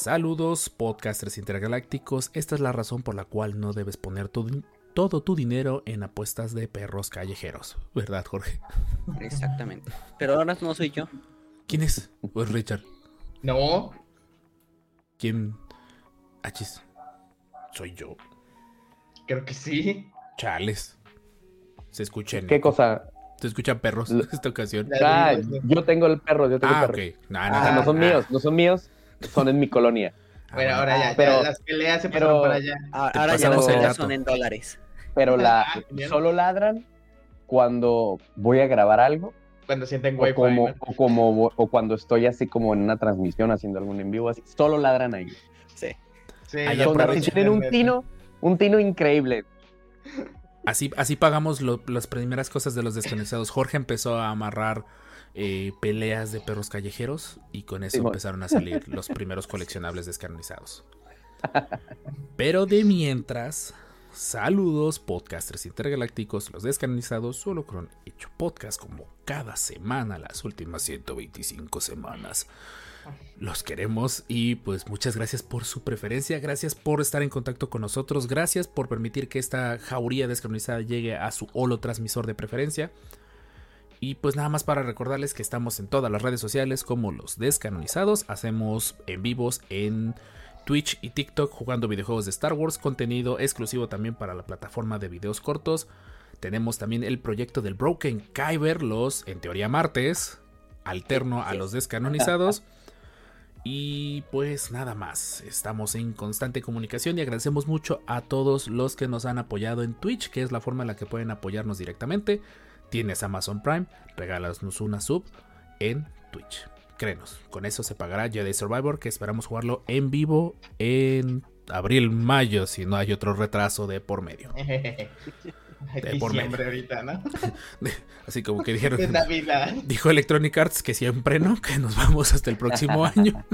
Saludos, podcasters intergalácticos. Esta es la razón por la cual no debes poner tu todo tu dinero en apuestas de perros callejeros. ¿Verdad, Jorge? Exactamente. Pero ahora no soy yo. ¿Quién es? Pues Richard. No, ¿Quién? Achis. Soy yo. creo que sí. Chales. Se escuchan. ¿Qué cosa? Se escuchan perros en esta ocasión. Ah, yo tengo el perro, yo tengo Ah, el ok. perro. O sea, no, no son ah, míos, no son míos, son en mi colonia. ah, Bueno, ahora ya, ya pero- las peleas se pero- para allá. Ah, Ahora ya las son en dólares. Pero la Ah, solo ladran cuando voy a grabar algo Cuando sienten o wifi. como, ¿no? o como o cuando estoy así como en una transmisión haciendo algún en vivo así, solo ladran ahí. Sí. Sí, aprovecha. tienen un tino, un tino increíble. Así, así pagamos lo- las primeras cosas de los descanonizados. Jorge empezó a amarrar eh, peleas de perros callejeros y con eso Sí, empezaron a salir los primeros coleccionables descanonizados. Pero de mientras, saludos podcasters intergalácticos, los descanonizados, solo con hecho podcast como cada semana, las últimas 125 semanas. Los queremos y pues muchas gracias por su preferencia, gracias por estar en contacto con nosotros, gracias por permitir que esta jauría descanonizada llegue a su holo transmisor de preferencia. Y pues nada más para recordarles que estamos en todas las redes sociales como los descanonizados, hacemos en vivos en Twitch y TikTok jugando videojuegos de Star Wars, contenido exclusivo también para la plataforma de videos cortos. Tenemos también el proyecto del Broken Kyber, los en teoría martes, alterno a los descanonizados. Y pues nada más, estamos en constante comunicación y agradecemos mucho a todos los que nos han apoyado en Twitch, que es la forma en la que pueden apoyarnos directamente. Tienes Amazon Prime, regálanos una sub en Twitch. Créenos, con eso se pagará Jedi Survivor, que esperamos jugarlo en vivo en abril, mayo, si no hay otro retraso de por medio. De por Diciembre ahorita, ¿no? Así como que dijeron, De Navidad. dijo Electronic Arts que siempre no, que nos vamos hasta el próximo año.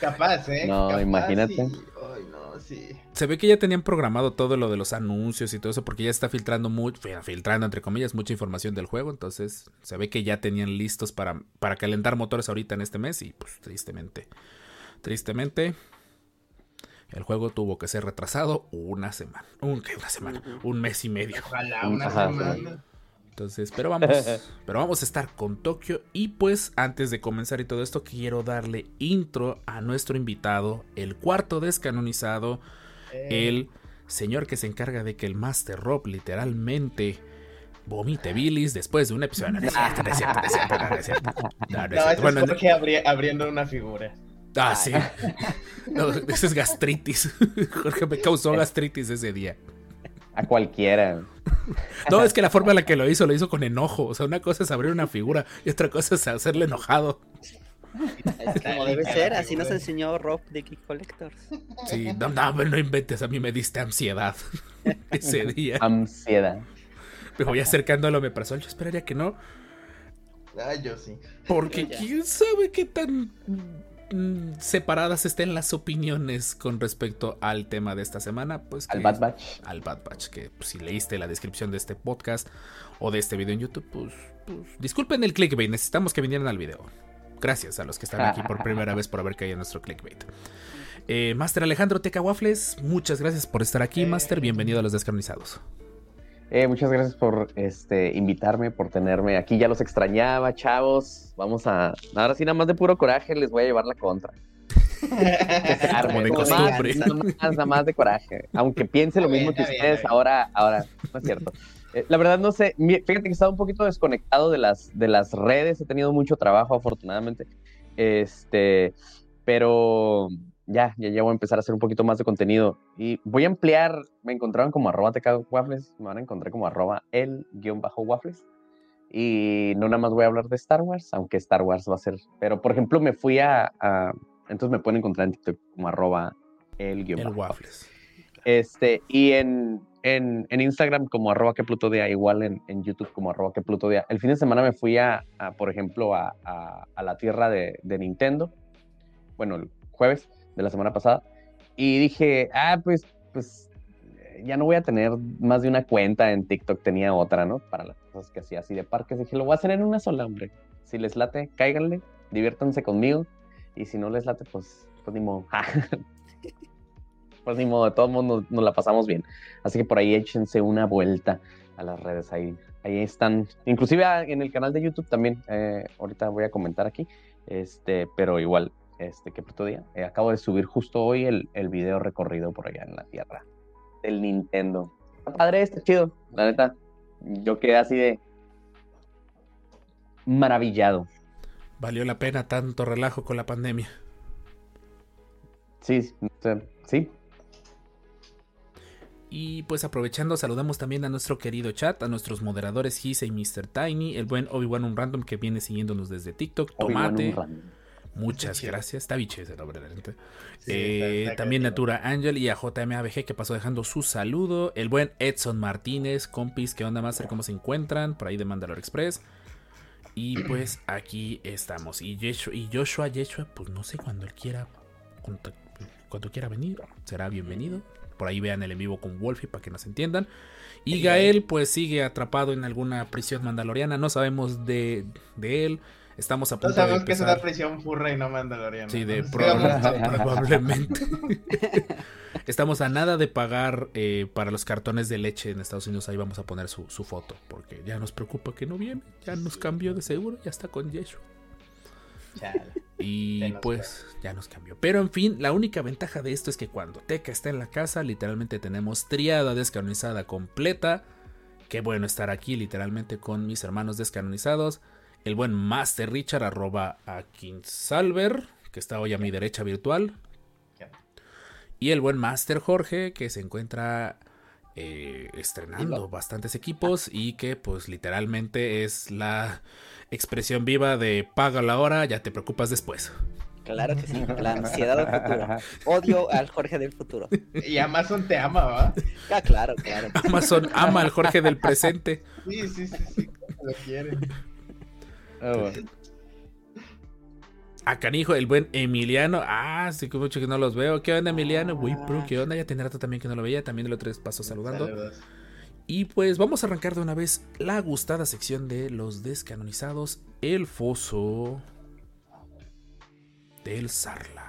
Capaz, ¿eh? No, Capaz, imagínate. Sí. Se ve que ya tenían programado todo lo de los anuncios y todo eso, porque ya está filtrando mucho, filtrando entre comillas, mucha información del juego. Entonces, se ve que ya tenían listos para, para calentar motores ahorita en este mes. Y pues tristemente, tristemente, el juego tuvo que ser retrasado una semana. Un, ¿qué? una semana, un mes y medio. Ojalá una Ajá, semana. Entonces, pero vamos, pero vamos a estar con Tokio. Y pues, antes de comenzar y todo esto, quiero darle intro a nuestro invitado, el cuarto descanonizado. Eh, el señor que se encarga de que el Master Rob literalmente vomite bilis después de un episodio. No, es Bueno, abri- abriendo una figura. ah, sí. No, ese es gastritis. Jorge me causó gastritis ese día. A cualquiera. No, es que la forma en la que lo hizo, lo hizo con enojo. O sea, una cosa es abrir una figura y otra cosa es hacerle enojado. Es como debe ser, así nos enseñó Rob de Geek Collectors. Sí, no, no, no inventes, a mí me diste ansiedad ese día. Ansiedad. Me voy acercando al omeprazol. Yo esperaría que no. Ah, yo sí. Porque quién sabe qué tan separadas estén las opiniones con respecto al tema de esta semana. Pues Al que- Bad Batch. Al Bad Batch. Que pues, si leíste la descripción de este podcast o de este video en YouTube, pues, pues, disculpen el clickbait. Necesitamos que vinieran al video. Gracias a los que están aquí por primera vez por haber caído en nuestro clickbait. Eh, Master Alejandro Teca Waffles, muchas gracias por estar aquí, Eh. Master. Bienvenido a los descarnizados. Eh, muchas gracias por este, invitarme, por tenerme aquí. Ya los extrañaba, chavos. Vamos a. Ahora sí, nada más de puro coraje, les voy a llevar la contra. Como de Nada más, costumbre. Nada más, nada más de coraje. Aunque piense lo bien, mismo que bien, ustedes, ahora, ahora, no es cierto. Eh, la verdad no sé, fíjate que estaba un poquito desconectado de las, de las redes, he tenido mucho trabajo afortunadamente, este, pero ya, ya, ya voy a empezar a hacer un poquito más de contenido y voy a ampliar, me encontraron como arroba waffles, me van a encontrar como arroba el guion bajo waffles y no nada más voy a hablar de Star Wars, aunque Star Wars va a ser, pero por ejemplo me fui a, a- entonces me pueden encontrar en TikTok como arroba el guion bajo. Waffles. Este, y en, en, en Instagram como arroba que Pluto Día, igual en, en YouTube como arroba que Pluto Día. El fin de semana me fui a, a, por ejemplo, a, a- a la tierra de, de Nintendo, bueno, el jueves de la semana pasada, y dije, ah, pues, pues, ya no voy a tener más de una cuenta en TikTok, tenía otra, ¿no? Para las cosas que hacía así de parques, dije, lo voy a hacer en una sola, hombre. Si les late, cáiganle, diviértanse conmigo, y si no les late, pues, pues ni modo. pues ni modo, de modos nos, nos la pasamos bien. Así que por ahí échense una vuelta a las redes, ahí, ahí están. Inclusive ah, en el canal de YouTube también, eh, ahorita voy a comentar aquí, este, pero igual, este, que puto día. Eh, acabo de subir justo hoy el, el video recorrido por allá en la tierra del Nintendo. Está padre, está chido, la neta. Yo quedé así de maravillado. Valió la pena tanto relajo con la pandemia. Sí, sí, Y pues aprovechando, saludamos también a nuestro querido chat, a nuestros moderadores Gise y Mr. Tiny, el buen Obi-Wan Un Random que viene siguiéndonos desde TikTok, Tomate. Muchas gracias. Está biche ese nombre, la neta. Sí, Eh, está- está también. Natura Angel y a JMABG que pasó dejando su saludo. El buen Edson Martínez, compis, ¿qué onda, Master? ¿Cómo se encuentran? Por ahí de Mandalore Express. Y pues aquí estamos. Y Joshua, y Joshua, Yeshua, pues no sé cuando él quiera, cuando, cuando quiera venir, será bienvenido. Por ahí vean el en vivo con Wolfie para que nos entiendan. Y Y Gael, pues sigue atrapado en alguna prisión mandaloriana. No sabemos de, de él. Estamos a No punto de sabemos que es una empezar. prisión furra y no mandaloriana. Sí, de ¿no? pro- Sigamos- probablemente. Estamos a nada de pagar eh, para los cartones de leche en Estados Unidos. Ahí vamos a poner su, su foto. Porque ya nos preocupa que no viene. Ya nos cambió de seguro. Ya está con Yeshua. Chale. Y pues ya nos cambió. Pero en fin, la única ventaja de esto es que cuando Teca está en la casa, literalmente tenemos triada descanonizada completa. Qué bueno estar aquí literalmente con mis hermanos descanonizados. El buen Master Richard, arroba a Salver, que está hoy a mi derecha virtual. Y el buen Master Jorge, que se encuentra eh, estrenando bastantes equipos y que pues literalmente es la expresión viva de paga la hora, ya te preocupas después. Claro que sí, la ansiedad del futuro. Odio al Jorge del futuro. Y Amazon te ama, ¿va? Ah, claro, claro. Amazon ama al Jorge del presente. Sí, sí, sí, sí. ¿cómo Lo quiere. Ah, bueno. A canijo, el buen Emiliano. Ah, sí, que mucho que no los veo. ¿Qué onda, Emiliano? Uy, pero ¿qué onda? Ya tiene rato también que no lo veía. También de los tres pasos saludando. Saludos. Y pues vamos a arrancar de una vez la gustada sección de los descanonizados. El foso del Sarlacc.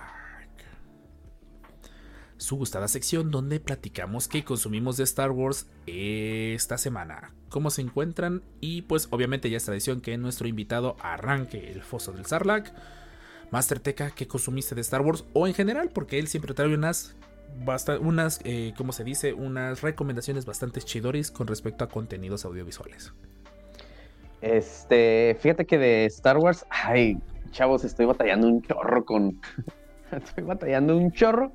Su gustada sección donde platicamos qué consumimos de Star Wars esta semana. Cómo se encuentran y pues obviamente ya es tradición que nuestro invitado arranque el foso del Sarlacc. Master Teca, ¿qué consumiste de Star Wars? O en general, porque él siempre trae unas unas, eh, ¿cómo se dice? Unas recomendaciones bastante chidoris con respecto a contenidos audiovisuales. Este, fíjate que de Star Wars, ay, chavos, estoy batallando un chorro con. estoy batallando un chorro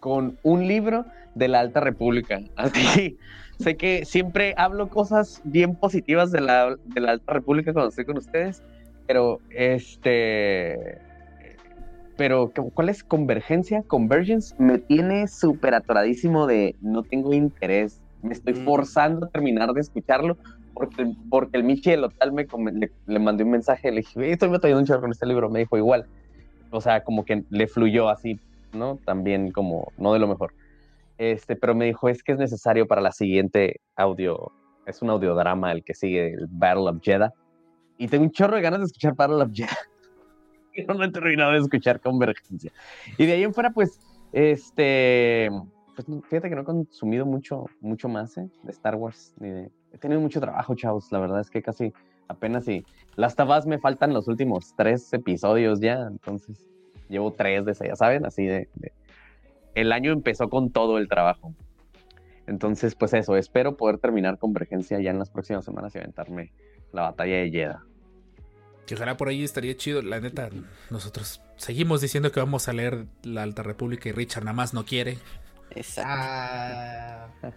con un libro de la Alta República. Así, sé que siempre hablo cosas bien positivas de la, de la Alta República cuando estoy con ustedes, pero este. Pero, ¿cuál es convergencia? Convergence me tiene súper atoradísimo de no tengo interés. Me estoy Mm. forzando a terminar de escucharlo porque, porque el Michi del hotel me le, le mandé un mensaje, le dije, "Ve, estoy batallando un chorro con este libro, me dijo igual. O sea, como que le fluyó así, ¿no? También como, no de lo mejor. Este, pero me dijo, es que es necesario para la siguiente audio, es un audiodrama el que sigue, el Battle of Jeddah. Y tengo un chorro de ganas de escuchar Battle of Jeddah. Y no he terminado de escuchar Convergencia. Y de ahí en fuera, pues, este, pues fíjate que no he consumido mucho, mucho más ¿eh? de Star Wars. Ni de... He tenido mucho trabajo, chavos. La verdad es que casi apenas y las tabas me faltan los últimos tres episodios ya. Entonces, llevo tres de ese, ya saben, así de, de- El año empezó con todo el trabajo. Entonces, pues eso, espero poder terminar Convergencia ya en las próximas semanas y aventarme la batalla de Jeddah. Que ojalá por ahí estaría chido. La neta, nosotros seguimos diciendo que vamos a leer La Alta República y Richard nada más no quiere. Exacto.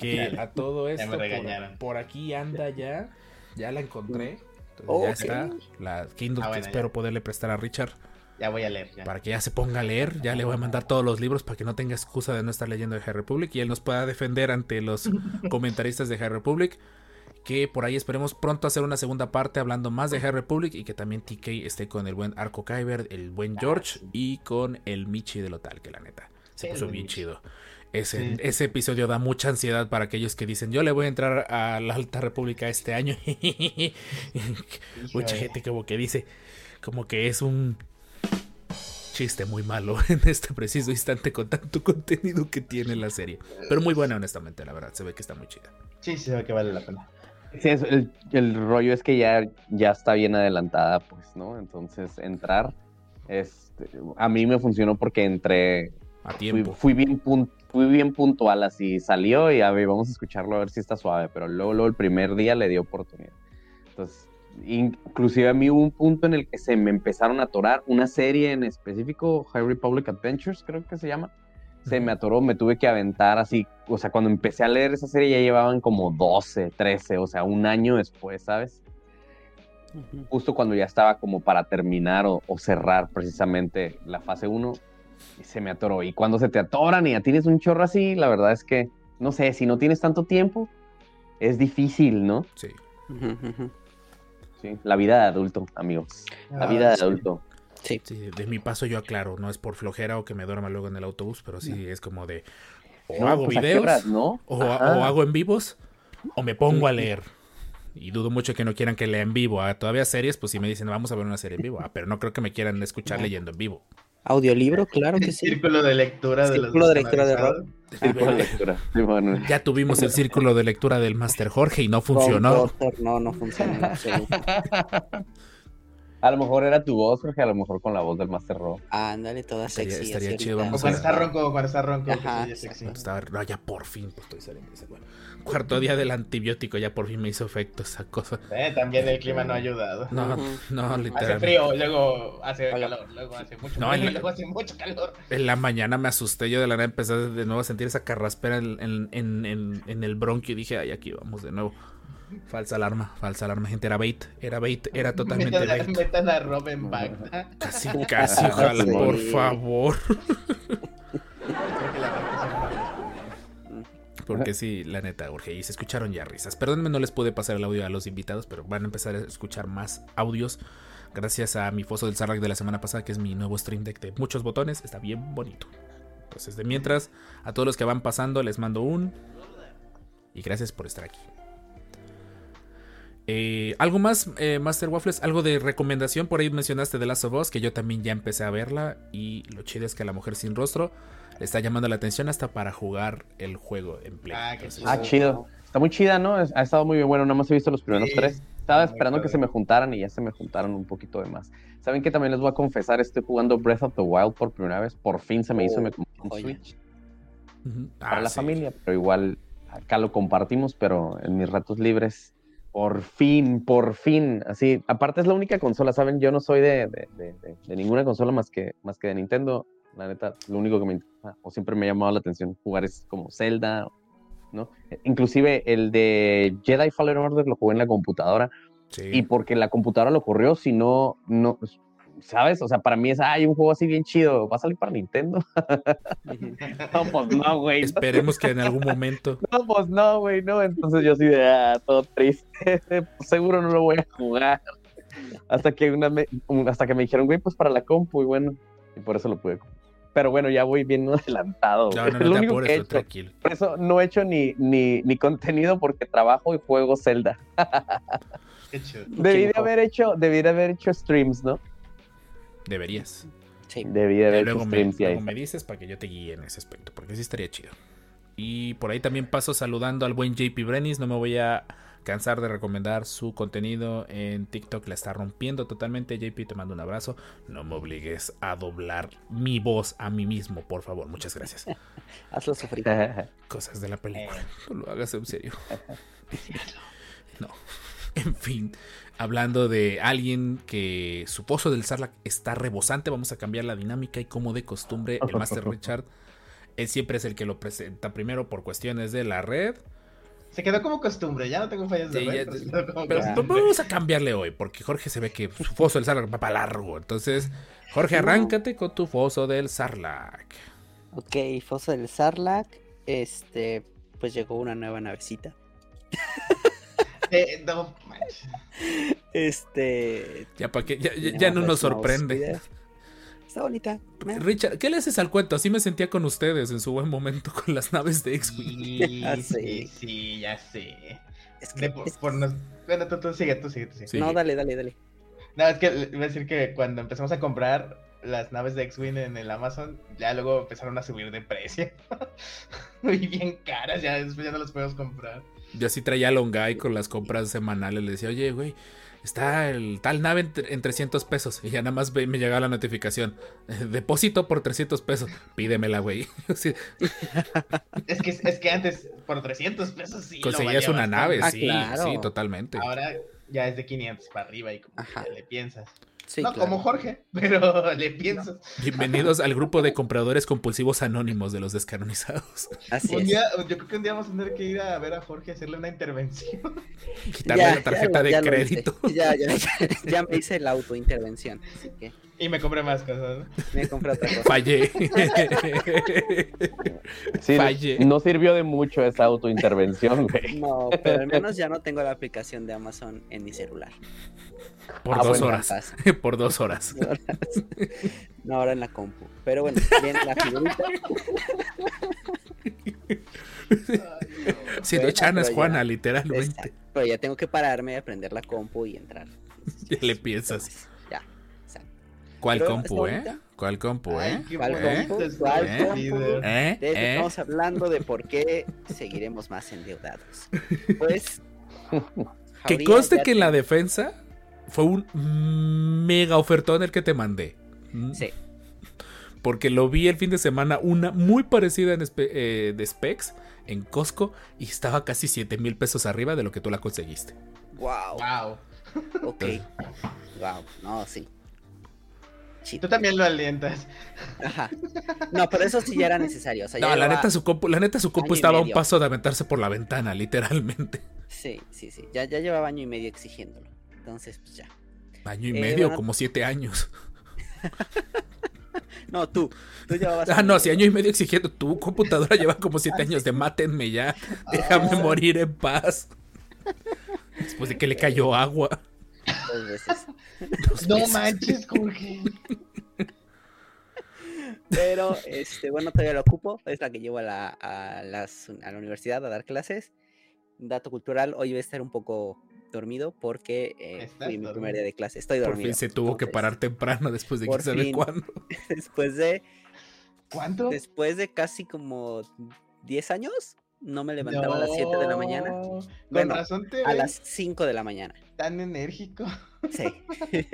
Que a todo esto me por, por aquí anda ya. Ya la encontré. Entonces ya está. La Kindle Ah, que espero ya. poderle prestar a Richard Ya voy a leer. Ya. para que ya se ponga a leer. Ya le voy a mandar todos los libros para que no tenga excusa de no estar leyendo de High Republic y él nos pueda defender ante los comentaristas de High Republic. Que por ahí esperemos pronto hacer una segunda parte hablando más de High Republic y que también TK esté con el buen Arco Kyber, el buen George y con el Michi de Lotal, que la neta se puso bien chido. Ese, Sí. ese episodio da mucha ansiedad para aquellos que dicen yo le voy a entrar a la Alta República este año. Mucha gente como que dice como que es un chiste muy malo en este preciso instante con tanto contenido que tiene la serie. Pero muy buena, honestamente, la verdad. Se ve que está muy chida. Sí, sí, se ve que vale la pena. Sí, es- el, el rollo es que ya, ya está bien adelantada, pues, ¿no? Entonces, entrar, este, a mí me funcionó porque entré, A fui, tiempo. fui bien pun- fui bien puntual, así salió y a ver, vamos a escucharlo a ver si está suave, pero luego, luego el primer día le dio oportunidad. Entonces, inclusive a mí hubo un punto en el que se me empezaron a atorar una serie en específico, High Republic Adventures, creo que se llama. Se me atoró, me tuve que aventar así, o sea, cuando empecé a leer esa serie ya llevaban como 12, 13, o sea, un año después, ¿sabes? Ujú. Justo cuando ya estaba como para terminar o, o cerrar precisamente la fase 1, y se me atoró. Y cuando se te atoran y ya tienes un chorro así, la verdad es que, no sé, si no tienes tanto tiempo, es difícil, ¿no? Sí. Ujú, ujú. Sí, la vida de adulto, amigos. La Ah, vida de sí. adulto. Sí. Sí, de mi paso yo aclaro, no es por flojera o que me duerma luego en el autobús, pero sí es como de o No, hago pues, ¿a qué videos horas, no? o, o hago en vivos o me pongo a leer. Y dudo mucho que no quieran que lea en vivo. Ah, todavía series, pues si me dicen vamos a ver una serie en vivo. Ah, pero no creo que me quieran escuchar No. leyendo en vivo. Audiolibro, claro que sí. Círculo de lectura de los Círculo de lectura de descanonizados. Tipo de lectura. Sí, bueno. Ya tuvimos el círculo de lectura del Master Jorge y no funcionó. No, no funcionó. A lo mejor era tu voz, Jorge, a lo mejor con la voz del Master Raw. Ándale, toda Estaría- sexy. estaría chido, vamos O cuando a- está ronco, cuando está ronco. Ajá, sexy. Estaba- no, ya por fin pues, estoy saliendo bueno. Cuarto día del antibiótico, ya por fin me hizo efecto esa cosa. Eh, también el clima no ha ayudado. No, no, Hace literalmente. frío, luego hace calor, luego hace mucho No, frío, el- y luego hace mucho calor. En la mañana me asusté, yo de la nada empecé de nuevo a sentir esa carraspera en, en- en- en- en el bronquio y dije, ay, aquí vamos de nuevo. Falsa alarma, falsa alarma, gente, era bait, era bait, era totalmente Metan a, bait. metan a Robin Bagda. Casi, casi, ojalá, Sí. por favor. Porque sí, la neta, Jorge, y se escucharon ya risas. Perdónenme, no les pude pasar el audio a los invitados, pero van a empezar a escuchar más audios. Gracias a mi foso del Sarlacc de la semana pasada, que es mi nuevo stream deck de muchos botones. Está bien bonito. Entonces, de mientras, a todos los que van pasando, les mando un. Y gracias por estar aquí. Eh, ¿Algo más, eh, Master Waffles? ¿Algo de recomendación? Por ahí mencionaste The Last of Us, que yo también ya empecé a verla. Y lo chido es que la mujer sin rostro le está llamando la atención hasta para jugar el juego en Play. Ah, qué Entonces, Ah, chido. Está muy chida, ¿no? Ha estado muy bien. Bueno, nada más he visto los primeros Sí, tres. Estaba muy esperando que se me juntaran y ya se me juntaron un poquito de más. ¿Saben que también les voy a confesar? Estoy jugando Breath of the Wild por primera vez. Por fin se me hizo, Oh, me compré un. Switch para Ah, la sí. familia, pero igual acá lo compartimos, pero en mis ratos libres. Por fin, por fin. Así, aparte es la única consola, ¿saben? Yo no soy de, de- de- de- de ninguna consola más que, más que de Nintendo. La neta, lo único que me interesa, o siempre me ha llamado la atención jugar es como Zelda, ¿no? Inclusive el de Jedi Fallen Order lo jugué en la computadora Sí. y porque la computadora lo corrió, si no, no, pues, ¿sabes? O sea, para mí es, ay, un juego así bien chido, ¿va a salir para Nintendo? No, pues no, güey. Esperemos que en algún momento. No, pues no, güey, no. Entonces yo así de, ah, todo triste. Seguro no lo voy a jugar. Hasta que, una me- hasta que me dijeron, güey, pues para la compu, y bueno, y por eso lo pude comprar. Pero bueno, ya voy bien adelantado. No, lo único apures, que he tú hecho. tranquilo. Por eso no he hecho ni, ni, ni contenido porque trabajo y juego Zelda. Debí de haber hecho, debí de haber hecho streams, ¿no? Deberías. Sí. Debí de haber luego hecho me, streams y ahí luego me dices para que yo te guíe en ese aspecto, porque sí estaría chido. Y por ahí también paso saludando al buen JP Brenis. No me voy a cansar de recomendar su contenido en TikTok. La está rompiendo totalmente. JP, te mando un abrazo. No me obligues a doblar mi voz a mí mismo, por favor. Muchas gracias. Hazlo sufrir. Cosas de la película. No lo hagas en serio. No. En fin, hablando de alguien que su pozo del Sarlacc está rebosante, vamos a cambiar la dinámica y como de costumbre, el Master Richard, él siempre es el que lo presenta primero por cuestiones de la red. Se quedó como costumbre, ya no tengo fallas de Sí, red, ya- pero como vamos a cambiarle hoy, porque Jorge se ve que su foso del Sarlacc va para largo. Entonces, Jorge, arráncate con tu foso del Sarlacc. Ok, Foso del Sarlacc. Este, pues llegó una nueva navecita. Eh, no, manches. Este. Ya, para que, ya, ya- ya no nos no, sorprende. Está bonita. Richard, ¿qué le haces al cuento? Así me sentía con ustedes en su buen momento con las naves de X-Wing. Sí, sí, sí. sí, ya sé. Es que- De por, es- por nos- Bueno, tú, tú sigue, tú sigue, tú sigue. Sí. No, dale, dale, dale. No, es que iba a decir que cuando empezamos a comprar las naves de X-Wing en el Amazon, ya luego empezaron a subir de precio. Muy bien caras, ya después ya no las podemos comprar. Yo así traía a Longay con las compras semanales. Le decía, oye, güey, está el tal nave en, en 300 pesos. Y ya nada más me llegaba la notificación. Depósito por 300 pesos. Pídemela, güey. Sí, Es que, es que antes, por 300 pesos sí. conseguías una nave, sí, claro. sí, totalmente. Ahora ya es de 500 para arriba y como que Ajá. ya le piensas. Sí, no claro. como Jorge, pero le piensas. Bienvenidos al grupo de compradores compulsivos anónimos de los descanonizados. Así Un es. día, yo creo que un día vamos a tener que ir a ver a Jorge a hacerle una intervención. Quitarle Ya, la tarjeta ya, de ya crédito. Ya, ya, ya, ya me hice la autointervención. Así que Y me compré más cosas. ¿no? me compré otra cosa. Fallé. Sí, Falle. no sirvió de mucho esa autointervención, güey. No, pero al menos ya no tengo la aplicación de Amazon en mi celular. Por Ah, dos bueno, horas. Por dos horas. No, ahora en la compu. Pero bueno, viene la figurita. Siendo Bueno, Chana es pero ya- Juana, literalmente. Exacto. Pero ya tengo que pararme, aprender la compu y entrar. Ya le piensas. Entonces, ya. exacto. ¿Cuál Pero compu, eh? bonita. ¿Cuál compu, Ay, eh? ¿Cuál compu? ¿Cuál compu? ¿Eh? De hecho, ¿Eh? estamos hablando de por qué seguiremos más endeudados. Pues. Que conste que en la defensa fue un mega ofertón el que te mandé. Mm. Sí. Porque lo vi el fin de semana, una muy parecida en eh, de specs en Costco y estaba casi 7 mil pesos arriba de lo que tú la conseguiste. Wow. Wow. Ok. Wow. No, sí. Sí. Tú también lo alientas. Ajá. No, pero eso sí ya era necesario. O sea, ya No, la neta su compu, la neta su compu estaba a un paso de aventarse por la ventana, literalmente. Sí, sí, sí. Ya, ya llevaba año y medio exigiéndolo. Entonces, pues ya. Año y Eh, medio, bueno. como 7 años. No, tú. Tú llevabas. Ah, no, si año y medio exigiendo, tu computadora lleva como 7 Ah, años de mátenme ya, déjame Ah. morir en paz. Después de que le cayó agua. Dos veces. Dos No veces. manches, Jorge. Pero, este, bueno, todavía lo ocupo. Es la que llevo a la, a, las- a la universidad a dar clases. Dato cultural, hoy voy a estar un poco dormido porque eh, ¿Estás fui mi primer día de clase. Estoy Por dormido. fin se tuvo que parar temprano después de por quién sabe fin. cuándo. Después de, ¿Cuánto? después de casi como 10 años, no me levantaba a las 7 de la mañana. Con Bueno, razón te A las 5 de la mañana. tan enérgico, Sí.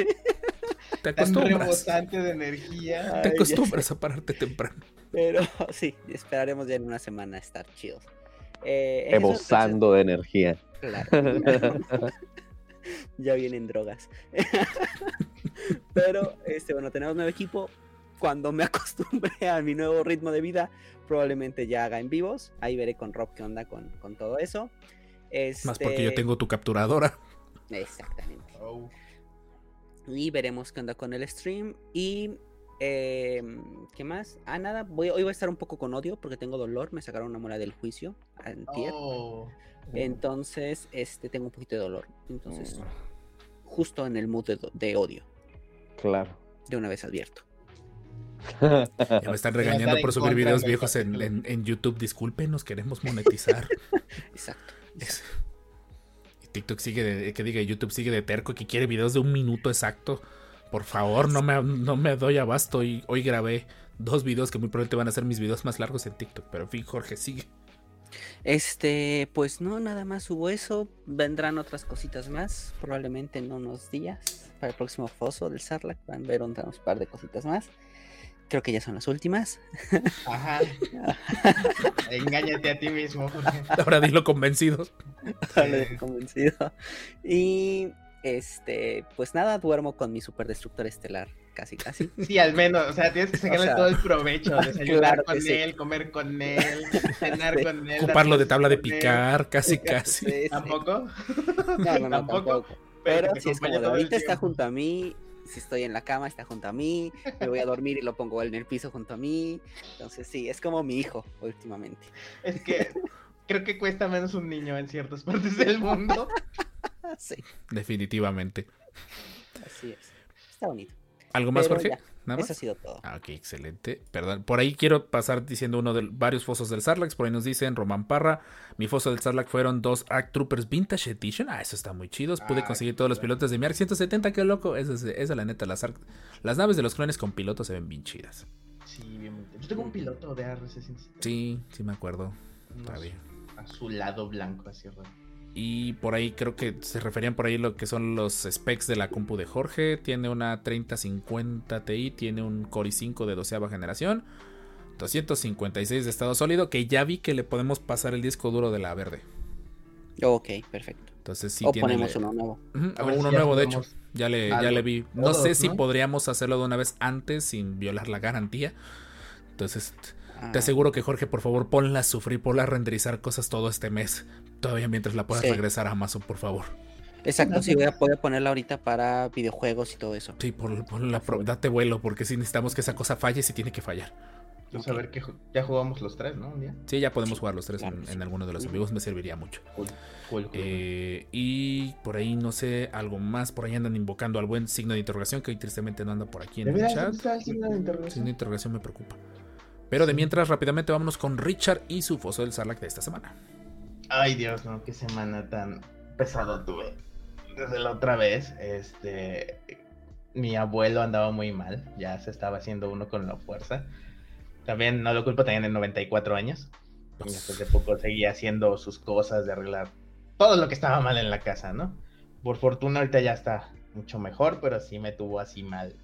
Te tan acostumbras. rebosante de energía. Te Ay, acostumbras a pararte temprano. Pero sí, esperaremos ya en una semana estar chidos. Eh, Rebosando de energía. Claro. ya vienen drogas. Pero, este, bueno, tenemos nuevo equipo. Cuando me acostumbre a mi nuevo ritmo de vida, probablemente ya haga en vivos. Ahí veré con Rob qué onda con, con todo eso. Más porque yo Este, tengo tu capturadora. Exactamente. Oh. Y veremos qué onda con el stream. Y. eh, ¿Qué más? Ah, nada. Voy, hoy voy a estar un poco con odio porque tengo dolor. Me sacaron una muela del juicio. Antier. Oh. Entonces, este, tengo un poquito de dolor. Entonces, Mm, justo en el mood de, odio. Claro. De una vez advierto. Ya me están regañando por subir videos viejos en, capítulo. en- en YouTube. Disculpen, nos queremos monetizar. Exacto. Es- y TikTok sigue de, que diga YouTube sigue de terco que quiere videos de un minuto exacto. Por favor, no me, no me doy abasto. Y hoy grabé dos videos que muy probablemente van a ser mis videos más largos en TikTok. Pero en fin, Jorge, sigue. Este, pues no, nada más hubo eso. Vendrán otras cositas más, probablemente en unos días. Para el próximo foso del Sarlac van a ver un, un par de cositas más. Creo que ya son las últimas. Ajá. Engáñate a ti mismo. Ahora dilo convencido. Lo he convencido. Y este, pues nada, duermo con mi superdestructor estelar, casi, casi. Sí, al menos, o sea, tienes que sacarle sea, todo el provecho, desayunar claro con sí. él, comer con él, cenar Sí. con él. Ocuparlo de tabla de él. picar, casi, casi. Sí, sí. Tampoco. No, no, no, Tampoco, tampoco. Pero te si es como de ahorita está junto a mí, si estoy en la cama está junto a mí, me voy a dormir y lo pongo en el piso junto a mí. Entonces sí, es como mi hijo últimamente. Es que creo que cuesta menos un niño en ciertas partes del mundo. Sí, Definitivamente. así es. Está bonito. ¿Algo más, Pero Jorge? ya, ¿Nada Eso más? ha sido todo. Ah, ok, excelente. Perdón. Por ahí quiero pasar diciendo uno de varios fosos del Sarlax. Por ahí nos dicen Román Parra. Mi foso del Sarlax fueron dos Act Troopers Vintage Edition. Ah, eso está muy chido. Pude Ah, conseguir todos los pilotos de mi ARC 170. Qué loco. Esa, es- esa la neta, las, Arc- las naves de los clones con pilotos se ven bien chidas. Sí, bien bonito. Yo tengo un piloto de RC-170. Sí, sí me acuerdo. Está bien. Azulado blanco, así raro. Y por ahí creo que se referían por ahí lo que son los specs de la compu de Jorge. Tiene una 3050 Ti, tiene un Core i5 de doceava generación, 256 de estado sólido, que ya vi que le podemos pasar el disco duro de la verde. Ok, perfecto. Entonces sí o tiene... ponemos le- uno nuevo. O si uno nuevo, de hecho. Ya le, ya le vi. No Todos, sé si ¿no? podríamos hacerlo de una vez antes sin violar la garantía. Entonces, te Ah, aseguro que Jorge, por favor, ponla a sufrir, ponla a renderizar cosas todo este mes. Todavía mientras la puedas Sí. regresar a Amazon, por favor. Exacto, sí, voy a poder ponerla ahorita para videojuegos y todo eso. Sí, por, por la pro- date vuelo, porque si necesitamos que esa cosa falle, si tiene que fallar. Yo Ok. saber que ya jugamos los tres, ¿no? Un día. Sí, ya podemos Sí, jugar los tres claro en, en alguno de los amigos, me serviría mucho. Cool, cool, cool. Eh, y por ahí, no sé, algo más. Por ahí andan invocando al buen signo de interrogación, que hoy tristemente no anda por aquí en ¿De el chat. el signo de Signo de interrogación? interrogación me preocupa. Pero de mientras, rápidamente vámonos con Richard y su foso del Sarlacc de esta semana. Ay, Dios, no, qué semana tan pesada tuve. Desde la otra vez, este. Mi abuelo andaba muy mal, ya se estaba haciendo uno con la fuerza. También no lo culpo, también en 94 años. Y después de poco seguía haciendo sus cosas de arreglar todo lo que estaba mal en la casa, ¿no? Por fortuna ahorita ya está mucho mejor, pero sí me tuvo así mal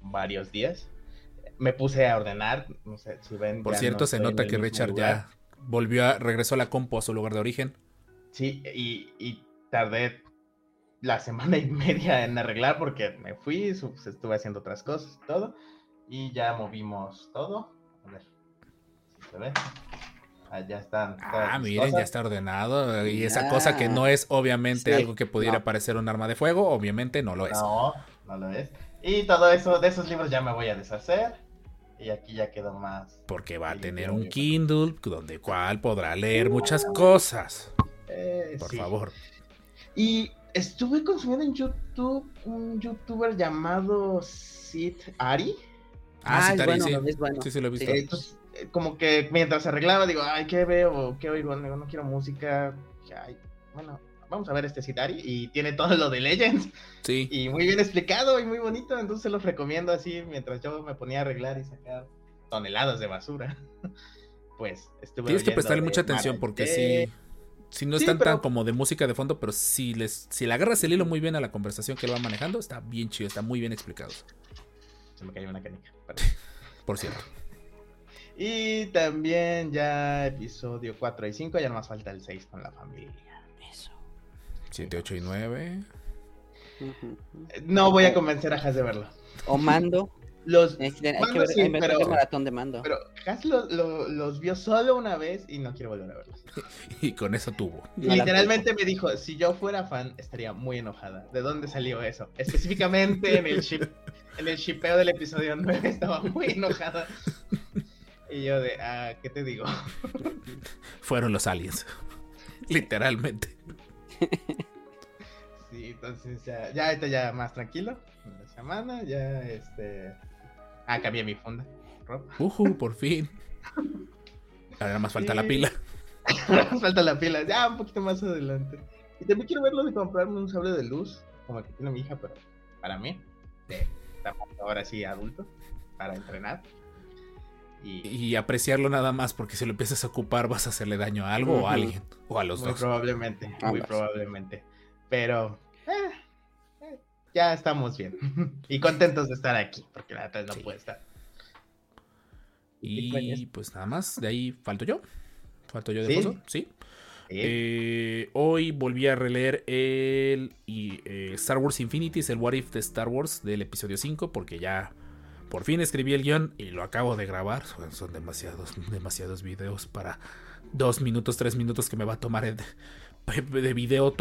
varios días. Me puse a ordenar, no sé si ven. Por cierto, no se nota que Richard ya volvió a, regresó la compu a su lugar de origen. Sí, y, y tardé la semana y media en arreglar porque me fui, pues, estuve haciendo otras cosas y todo. Y ya movimos todo. A ver si se ve. Allá están. todas Ah, miren, ya está ordenado. Y esa cosa que no es obviamente Sí, algo que pudiera no. parecer un arma de fuego, obviamente no lo es. No, no lo es. Y todo eso, de esos libros ya me voy a deshacer. Y aquí ya quedó más. Porque va a tener un. Kindle donde cual podrá leer muchas cosas. Eh, Por sí. favor. Y estuve consumiendo en YouTube un youtuber llamado Sid Ari. Ah, sí, es Tari, bueno, sí. es bueno. Sí, sí, lo he visto. Eh, entonces, eh, como que mientras arreglaba, digo, ay, ¿qué veo? ¿Qué oigo? Digo, no quiero música. Ay, bueno, vamos a ver este Citari. Y tiene todo lo de Legends. Sí. Y muy bien explicado y muy bonito. Entonces se los recomiendo así mientras yo me ponía a arreglar y sacar toneladas de basura. Pues estuve. Tienes que prestarle mucha atención porque sí. Si no Sí, están pero- tan como de música de fondo, pero si les, si le agarras el hilo muy bien a la conversación que él va manejando, está bien chido, está muy bien explicado. Se me cayó una canica. Por cierto. Y también ya episodio 4 y 5, ya no más falta el 6 con la familia. Eso. 7, 8 y 9. Ujú. No voy a convencer a Has de verlo. O mando. Los, Hay que, Mando ver, sí, hay que ver pero- maratón de mando. pero Has lo- lo- los vio solo una vez y no quiero volver a verlos. Y con eso tuvo. Literalmente me dijo, si yo fuera fan, estaría muy enojada. ¿De dónde salió eso? Específicamente en el ship, en el shipeo del episodio 9 estaba muy enojada. Y yo de, ah, ¿qué te digo? Fueron los aliens. Literalmente. Sí, entonces ya, ya ahorita ya más tranquilo. en La semana, ya este. Ah, cambié mi funda. Rob. Ujú, por fin. Ahora más falta la pila. Falta la pila, ya un poquito más adelante. Y también quiero verlo de comprarme un sable de luz, como el que tiene mi hija, pero para mí, ahora sí adulto, para entrenar. Y Y apreciarlo nada más porque si lo empiezas a ocupar vas a hacerle daño a algo o a alguien. O a los muy dos. probablemente, muy probablemente. Pero eh, eh, ya estamos bien. y contentos de estar aquí, porque la neta no Sí. puede estar. Y pues nada más, de ahí falto yo. Falto yo de ¿Sí? sí. Eh, hoy volví a releer el y, eh, Star Wars Infinity, el What If de Star Wars del episodio 5, porque ya por fin escribí el guion y lo acabo de grabar. Son, demasiados, demasiados videos para dos minutos, tres minutos que me va a tomar de, de video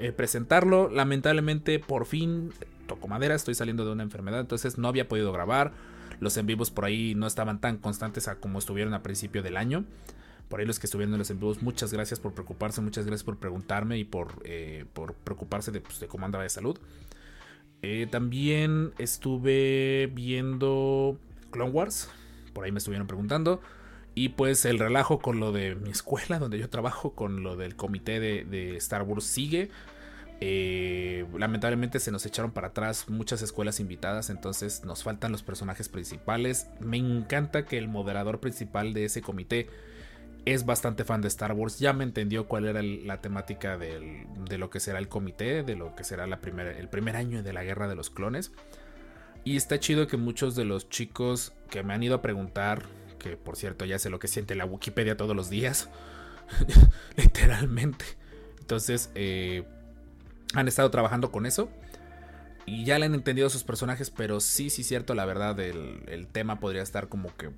eh, presentarlo. Lamentablemente, por fin toco madera, estoy saliendo de una enfermedad, entonces no había podido grabar. Los en vivos por ahí no estaban tan constantes a como estuvieron a principio del año. Por ahí los que estuvieron en los en vivos, muchas gracias por preocuparse, muchas gracias por preguntarme y por, eh, preocuparse de, pues, de cómo andaba de salud. Eh, también estuve viendo Clone Wars, por ahí me estuvieron preguntando. Y pues el relajo con lo de mi escuela, donde yo trabajo, con lo del comité de, Star Wars sigue. Eh, lamentablemente se nos echaron para atrás muchas escuelas invitadas, entonces nos faltan los personajes principales. Me encanta que el moderador principal de ese comité es bastante fan de Star Wars, ya me entendió cuál era la temática de lo que será el comité, de lo que será el primer año de la guerra de los clones. Y está chido que muchos de los chicos que me han ido a preguntar, que por cierto ya sé lo que siente la Wikipedia todos los días, literalmente. Entonces, eh, han estado trabajando con eso. Y ya le han entendido sus personajes, pero sí, sí, cierto, la verdad, el tema podría estar como que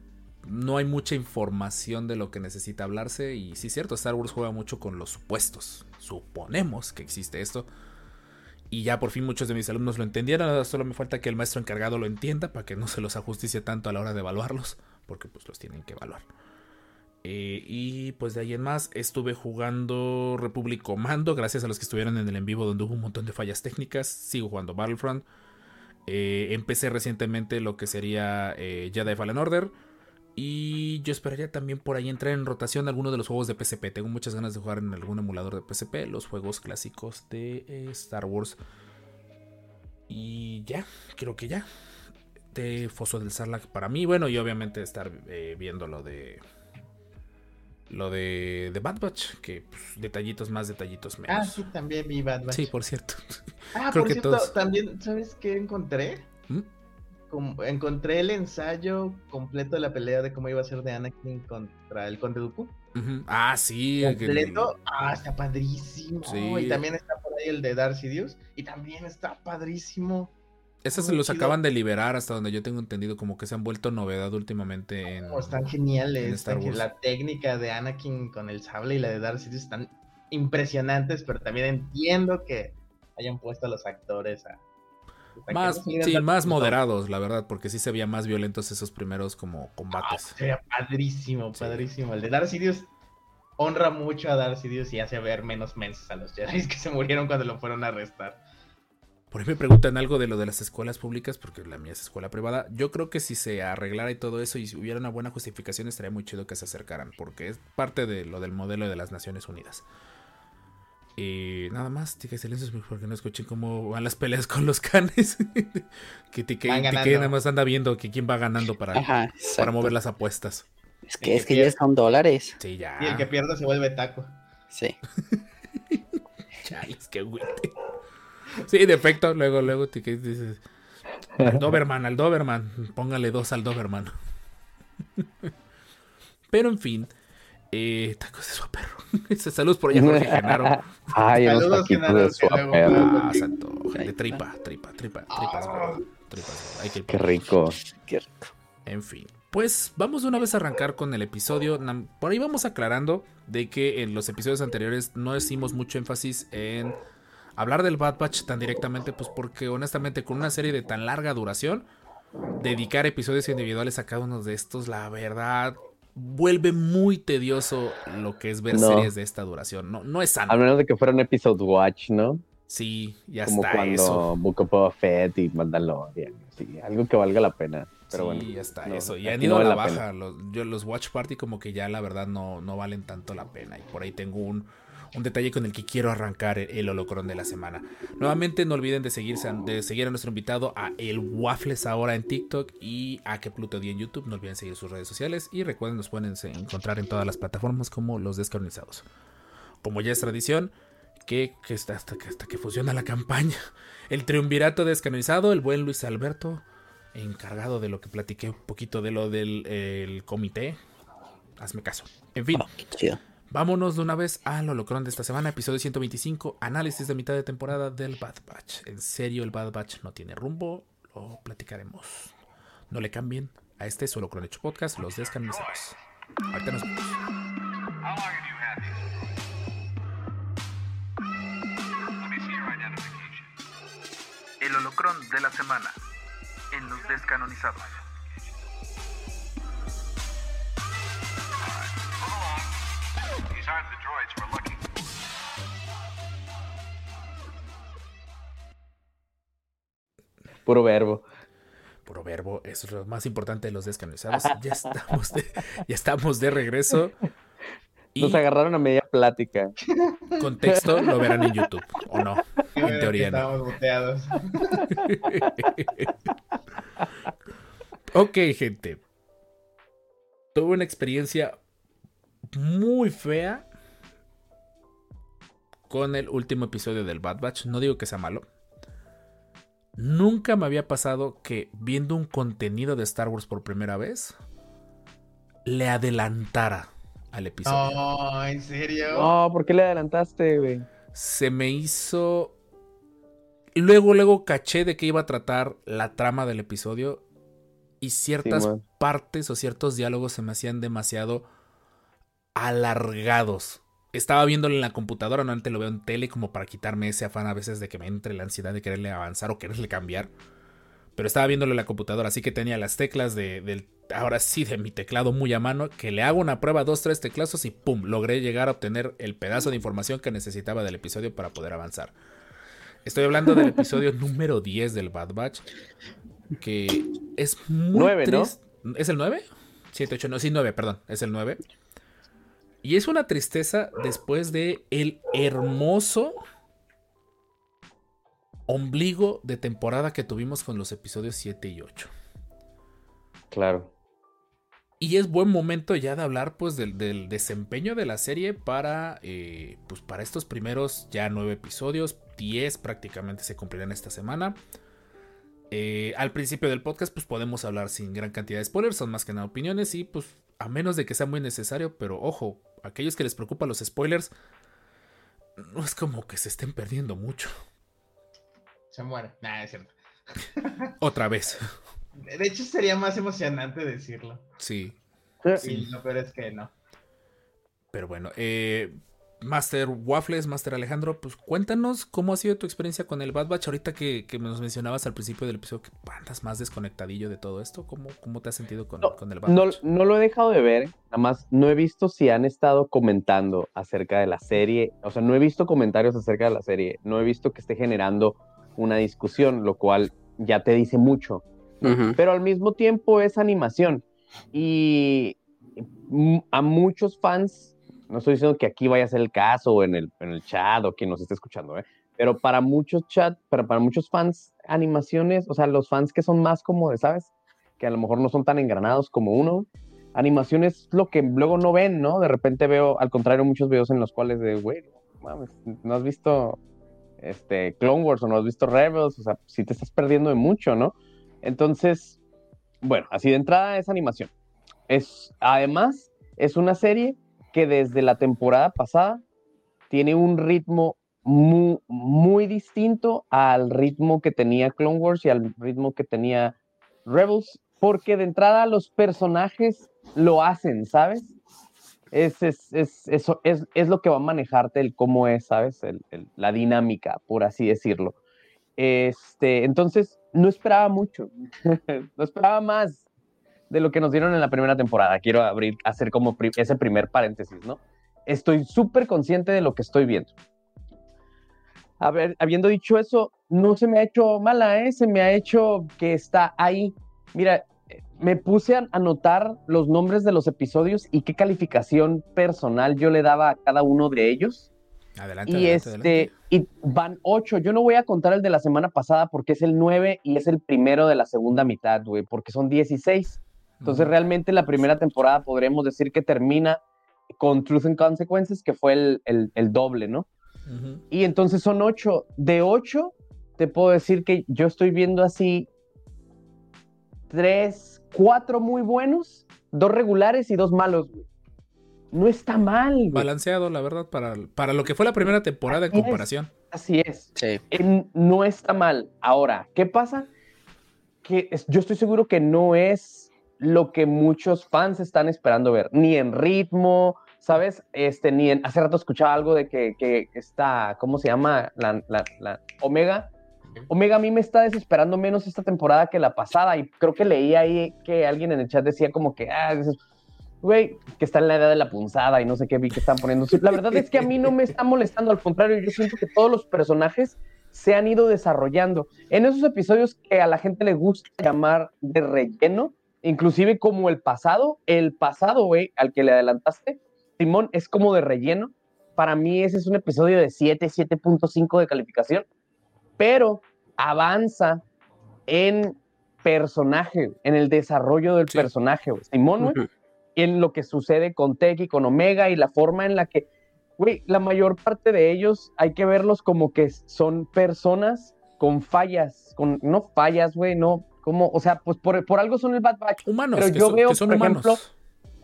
no hay mucha información de lo que necesita hablarse. Y sí, cierto, Star Wars juega mucho con los supuestos. Suponemos que existe esto. Y ya por fin muchos de mis alumnos lo entendieron. Solo me falta que el maestro encargado lo entienda para que no se los ajusticie tanto a la hora de evaluarlos. Porque pues los tienen que evaluar. Eh, y pues de ahí en más estuve jugando Republic Commando. Gracias a los que estuvieron en el en vivo donde hubo un montón de fallas técnicas. Sigo jugando Battlefront. Eh, empecé recientemente lo que sería eh, Jedi Fallen Order. Y yo esperaría también por ahí entrar en rotación algunos de los juegos de PSP. Tengo muchas ganas de jugar en algún emulador de PSP. Los juegos clásicos de eh, Star Wars. Y ya, creo que ya. De Foso del Sarlacc para mí. Bueno, y obviamente estar eh, viendo lo de. Lo de, de Bad Batch. Que pues, detallitos más, detallitos menos. Ah, sí, también vi Bad Batch. Sí, por cierto. ah, creo por que cierto, todos. también, ¿sabes qué encontré? ¿Mm? Como- encontré el ensayo completo de la pelea de cómo iba a ser de Anakin contra el Conde Dooku. Ah, sí. que- Completo. Ah, está padrísimo. Sí. Y también está por ahí el de Darth Sidious. Y también está padrísimo. Esos se los chido. acaban de liberar hasta donde yo tengo entendido, como que se han vuelto novedad últimamente en. Oh, están geniales. en Star Wars. La técnica de Anakin con el sable y la de Darth Sidious están impresionantes, pero también entiendo que hayan puesto a los actores a... Más, no sí, más moderados, la verdad, porque sí se veían más violentos esos primeros como combates. Sería padrísimo, Sí. padrísimo. El de Darth Sidious honra mucho a Darth Sidious y hace ver menos mensos a los Jedi que se murieron cuando lo fueron a arrestar. Por ahí me preguntan algo de lo de las escuelas públicas, porque la mía es escuela privada. Yo creo que si se arreglara y todo eso y si hubiera una buena justificación, estaría muy chido que se acercaran, porque es parte de lo del modelo de las Naciones Unidas. Y nada más, tique silencios porque no escuchen cómo van las peleas con los canes. que Tique, Tique nada más anda viendo que quién va ganando para, Ajá, para mover las apuestas. Es que, El es que que ya son dólares. Sí, ya. Y el que pierde se vuelve taco. Sí. Chales, qué güey. Sí, de efecto, luego, luego te que dices. Al Doberman, al Doberman. Póngale dos al Doberman. Pero en fin. Eh, tacos de su perro. Saludos por allá, Jorge Genaro. Ay, Saludos, Genaro, de su perro. Ah, santo. De tripa, tripa, tripa, tripas, gordo, tripas. gordo. Hay que Qué rico. Qué rico. En fin, pues vamos de una vez a arrancar con el episodio. Por ahí vamos aclarando de que en los episodios anteriores no hicimos mucho énfasis en hablar del Bad Batch tan directamente, pues porque honestamente con una serie de tan larga duración, dedicar episodios individuales a cada uno de estos, la verdad, vuelve muy tedioso lo que es ver No. series de esta duración. No, no es sano. A menos de que fuera un episode watch, ¿no? Sí, ya Como está cuando eso. Book of Fett y Mandalorian. Sí, algo que valga la pena. Pero sí, bueno. ya está no, eso. Y aquí han no ido a vale la baja. Los, yo, los Watch Party como que ya la verdad no, no valen tanto la pena. Y por ahí tengo un, un detalle con el que quiero arrancar el, el holocrón de la semana. Nuevamente no olviden de, seguirse, de seguir a nuestro invitado a El Waffles ahora en TikTok y a Que Pluto Día en YouTube. No olviden seguir sus redes sociales. Y recuerden, nos pueden encontrar en todas las plataformas como Los Descarnizados. Como ya es tradición, que, hasta, que hasta que funciona la campaña. El triunvirato descanonizado, el buen Luis Alberto, encargado de lo que platiqué un poquito de lo del el comité. Hazme caso. En fin. Vámonos de una vez a lo locrón de esta semana, episodio 125, análisis de mitad de temporada del Bad Batch. En serio, el Bad Batch no tiene rumbo, lo platicaremos. No le cambien a este solo hecho podcast, los descanonizados. Ahorita nos vemos. El holocrón de la semana en los descanonizados. Along. These aren't the droids we're looking for. Puro verbo. Puro verbo, eso es lo más importante de los descanonizados. Ya estamos de, ya estamos de regreso. Y Nos agarraron a media plática. contexto lo verán en YouTube, ¿o no? Qué En teoría no. estábamos boteados. ok, gente. Tuve una experiencia muy fea con el último episodio del Bad Batch. No digo que sea malo. Nunca me había pasado que viendo un contenido de Star Wars por primera vez, le adelantara al episodio. No, en serio. No, ¿por qué le adelantaste, güey? Se me hizo... Luego, luego caché de qué iba a tratar la trama del episodio y ciertas partes o ciertos diálogos se me hacían demasiado alargados. Estaba viéndolo en la computadora, no antes lo veo en tele como para quitarme ese afán a veces de que me entre la ansiedad de quererle avanzar o quererle cambiar. Pero estaba viéndolo en la computadora, así que tenía las teclas de, del, ahora sí, de mi teclado muy a mano, que le hago una prueba, dos, tres teclazos y pum, logré llegar a obtener el pedazo de información que necesitaba del episodio para poder avanzar. Estoy hablando del episodio número 10 del Bad Batch, que es muy Nueve, ¿no? triste. ¿Es el 9? 7, 8, no, sí, 9, perdón, es el 9. Y es una tristeza después de el hermoso ombligo de temporada que tuvimos con los episodios 7 y 8. Claro. Y es buen momento ya de hablar pues del, del desempeño de la serie para, eh, pues, para estos primeros ya nueve episodios. 10 prácticamente se cumplirán esta semana. Eh, al principio del podcast pues podemos hablar sin gran cantidad de spoilers, son más que nada opiniones y pues a menos de que sea muy necesario, pero ojo, aquellos que les preocupan los spoilers, no es como que se estén perdiendo mucho. Se muere. Nah, es cierto. Otra vez, De hecho, sería más emocionante decirlo. sí. Y lo peor es que no. Pero bueno, eh, Master Waffles, Master Alejandro, pues cuéntanos cómo ha sido tu experiencia con el Bad Batch ahorita que, que nos mencionabas al principio del episodio que andas más desconectadillo de todo esto. ¿Cómo, cómo te has sentido con, No, con el Bad No, Batch? no lo he dejado de ver, nada más no he visto si han estado comentando acerca de la serie, o sea, no he visto comentarios acerca de la serie, no he visto que esté generando una discusión, lo cual ya te dice mucho, Ujú. pero al mismo tiempo es animación y a muchos fans, no estoy diciendo que aquí vaya a ser el caso o en el, en el chat o quien nos esté escuchando, ¿eh? pero para muchos chat, para, para muchos fans, animaciones, o sea, los fans que son más como de, ¿sabes? Que a lo mejor no son tan engranados como uno. Animación es lo que luego no ven, ¿no? De repente veo, al contrario, muchos videos en los cuales de, güey, mames, no has visto este, Clone Wars o no has visto Rebels, o sea, si te estás perdiendo de mucho, ¿no? Entonces, bueno, así de entrada es animación. Es, además, es una serie que desde la temporada pasada tiene un ritmo muy, muy distinto al ritmo que tenía Clone Wars y al ritmo que tenía Rebels, porque de entrada los personajes lo hacen, ¿sabes? Es, es, es, es, es lo que va a manejarte el cómo es, ¿sabes? La dinámica, por así decirlo. Este, entonces, no esperaba mucho, no esperaba más de lo que nos dieron en la primera temporada. Quiero abrir, hacer como pri- ese primer paréntesis, ¿no? Estoy súper consciente de lo que estoy viendo. A ver, habiendo dicho eso, no se me ha hecho mala, ¿eh? Se me ha hecho que está ahí. Mira, me puse a anotar los nombres de los episodios y qué calificación personal yo le daba a cada uno de ellos. Adelante, Y adelante, este, adelante. y van ocho. Yo no voy a contar el de la semana pasada porque es el nueve y es el primero de la segunda mitad, güey, porque son 16. Entonces, realmente la primera temporada podremos decir que termina con Truth and Consequences, que fue el, el- el doble, ¿no? Ujú. Y entonces son ocho. De ocho, te puedo decir que yo estoy viendo así tres, cuatro muy buenos, dos regulares y dos malos, güey. no está mal. güey. Balanceado, la verdad, para, para lo que fue la primera temporada en Así es. comparación. Así es. Sí. Eh, no está mal. Ahora, ¿qué pasa? Que es- yo estoy seguro que no es lo que muchos fans están esperando ver, ni en ritmo, ¿sabes? Este, ni en. Hace rato escuchaba algo de que, que está, ¿cómo se llama? La, la- la- Omega. Omega a mí me está desesperando menos esta temporada que la pasada y creo que leí ahí que alguien en el chat decía como que, ah, güey, que está en la edad de la punzada y no sé qué vi que están poniendo. La verdad es que a mí no me está molestando, al contrario, yo siento que todos los personajes se han ido desarrollando. En esos episodios que a la gente le gusta llamar de relleno, inclusive como el pasado, el pasado, güey, al que le adelantaste, Simón, es como de relleno. Para mí ese es un episodio de 7, 7.5 de calificación, pero avanza en personaje, en el desarrollo del Sí. personaje, güey. Simón, güey, en lo que sucede con Tech y con Omega y la forma en la que, güey, la mayor parte de ellos hay que verlos como que son personas con fallas, con, no fallas, güey, no, como, o sea, pues por, por algo son el Bad Batch. Humanos, Pero que, yo son, veo, que son por humanos. ejemplo,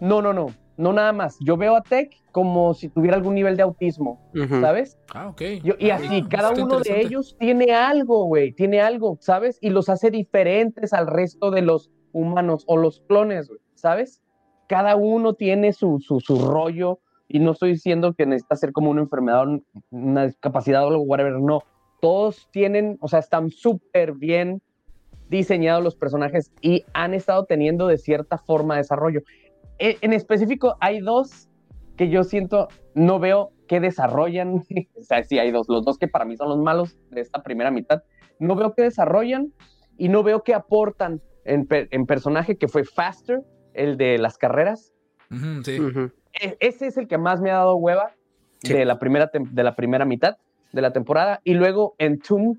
No, no, no, no nada más. Yo veo a Tech como si tuviera algún nivel de autismo. ¿sabes? ah, ok. Yo- y Ah, así, cada uno de ellos tiene algo, güey, tiene algo, ¿sabes? Y los hace diferentes al resto de los humanos o los clones, güey, ¿sabes? Cada uno tiene su, su, su rollo y no estoy diciendo que necesita ser como una enfermedad, un- una discapacidad o algo, whatever, no. Todos tienen, o sea, están súper bien diseñados los personajes y han estado teniendo de cierta forma desarrollo. E- En específico, hay dos que yo siento, no veo que desarrollan, o sea, sí hay dos, los dos que para mí son los malos de esta primera mitad, no veo que desarrollan y no veo que aportan en, per- en personaje que fue Faster, el de las carreras. Sí. E- ese es el que más me ha dado hueva Sí. de, la primera de la primera mitad de la temporada. Y luego Entombed,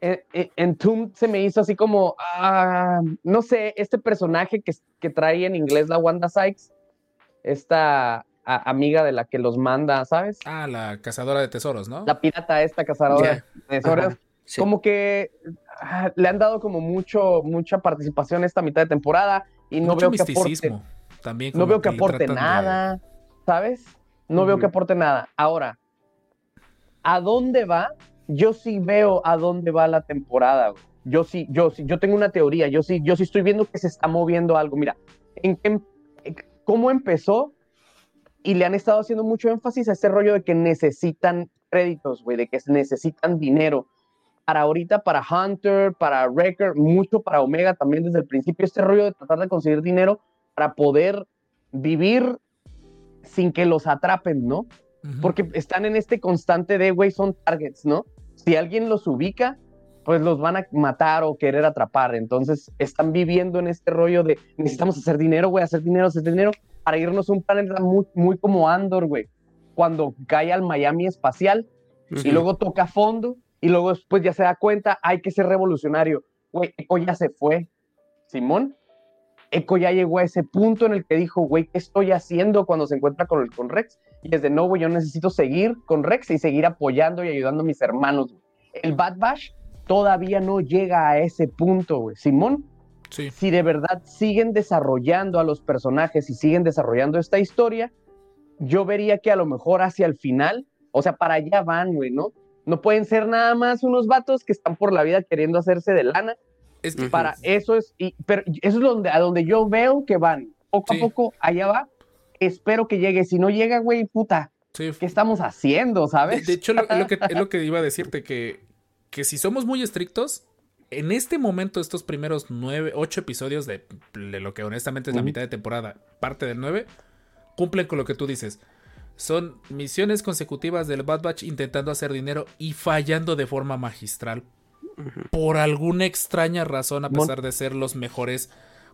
eh, eh, Entombed se me hizo así como, ah, no sé, este personaje que, que trae en inglés la Wanda Sykes, esta a- amiga de la que los manda, ¿sabes? Ah, la cazadora de tesoros, ¿no? La pirata esta cazadora de tesoros. Ajá, sí. Como que ah, le han dado como mucho, mucha participación esta mitad de temporada y no Mucho veo que aporte misticismo. También no veo que aporte de- nada, ¿sabes? No veo que aporte nada. Ahora, ¿a dónde va? Yo sí veo a dónde va la temporada. güey. Yo sí, yo sí, yo tengo una teoría. Yo sí, yo sí estoy viendo que se está moviendo algo. Mira, en qué em- en cómo empezó y le han estado haciendo mucho énfasis a este rollo de que necesitan créditos, güey, de que necesitan dinero. Para ahorita, para Hunter, para Wrecker, mucho para Omega también desde el principio, este rollo de tratar de conseguir dinero para poder vivir sin que los atrapen, ¿no? Porque están en este constante de, güey, son targets, ¿no? Si alguien los ubica, pues los van a matar o querer atrapar. Entonces están viviendo en este rollo de necesitamos hacer dinero, güey, hacer dinero, hacer dinero, para irnos a un planeta muy, muy como Andor, güey. Cuando cae al Miami espacial y luego toca fondo y luego después ya se da cuenta, hay que ser revolucionario. Güey, Echo ya se fue, Simón. Echo ya llegó a ese punto en el que dijo, güey, ¿qué estoy haciendo cuando se encuentra con, el, con Rex? Y es de, no, güey, yo necesito seguir con Rex y seguir apoyando y ayudando a mis hermanos. güey". El Bad Bash todavía no llega a ese punto, güey. Simón, Sí. si de verdad siguen desarrollando a los personajes y siguen desarrollando esta historia, yo vería que a lo mejor hacia el final, o sea, para allá van, güey, ¿no? No pueden ser nada más unos vatos que están por la vida queriendo hacerse de lana. Es que. Para eso es, y, pero eso es donde, a donde yo veo que van. Poco Sí. a poco, allá va. Espero que llegue. Si no llega, güey, puta, sí, ¿qué estamos haciendo, sabes? de hecho, lo, es lo que, es lo que iba a decirte, que, que si somos muy estrictos, en este momento, estos primeros nueve, ocho episodios de, de lo que honestamente es la mitad de temporada, parte del nueve, cumplen con lo que tú dices. Son misiones consecutivas del Bad Batch intentando hacer dinero y fallando de forma magistral. Por alguna extraña razón, a pesar de ser los mejores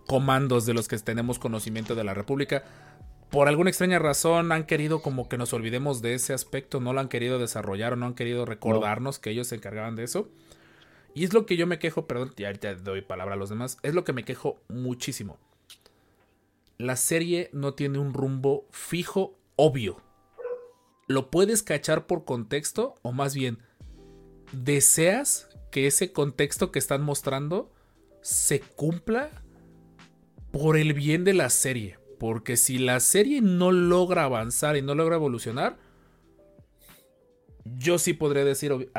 comandos de los que tenemos conocimiento de la República, por alguna extraña razón han querido como que nos olvidemos de ese aspecto, no lo han querido desarrollar o no han querido recordarnos que ellos se encargaban de eso. Y es lo que yo me quejo, perdón, y ahorita doy palabra a los demás, es lo que me quejo muchísimo. La serie no tiene un rumbo fijo, obvio. Lo puedes cachar por contexto o más bien deseas que ese contexto que están mostrando se cumpla por el bien de la serie, Porque si la serie no logra avanzar y no logra evolucionar, yo sí podría decir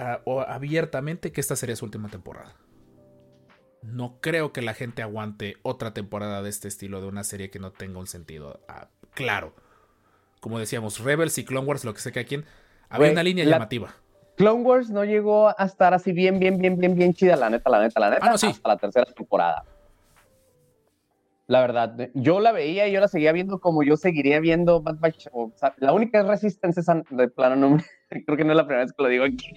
abiertamente que esta sería su última temporada. No creo que la gente aguante otra temporada de este estilo de una serie que no tenga un sentido ah, claro. Como decíamos, Rebels y Clone Wars, lo que sé que a quien había una línea la- llamativa. Clone Wars no llegó a estar así bien, bien, bien, bien, bien chida, la neta, la neta, la neta, Ah, no, sí. hasta la tercera temporada. La verdad, yo la veía y yo la seguía viendo como yo seguiría viendo Bad Batch. O sea, la única es Resistance, de plano no creo que no es la primera vez que lo digo aquí.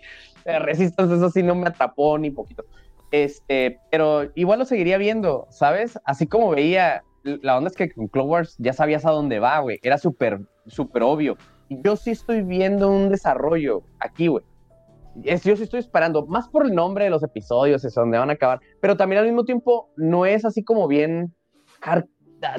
Resistance, eso sí no me atrapó ni poquito. Este, pero igual lo seguiría viendo, ¿sabes? Así como veía, la onda es que con Clone Wars ya sabías a dónde va, güey. Era súper, súper obvio. Yo sí estoy viendo un desarrollo aquí, güey. Yo sí estoy esperando, más por el nombre de los episodios, es donde van a acabar, pero también al mismo tiempo no es así como bien har-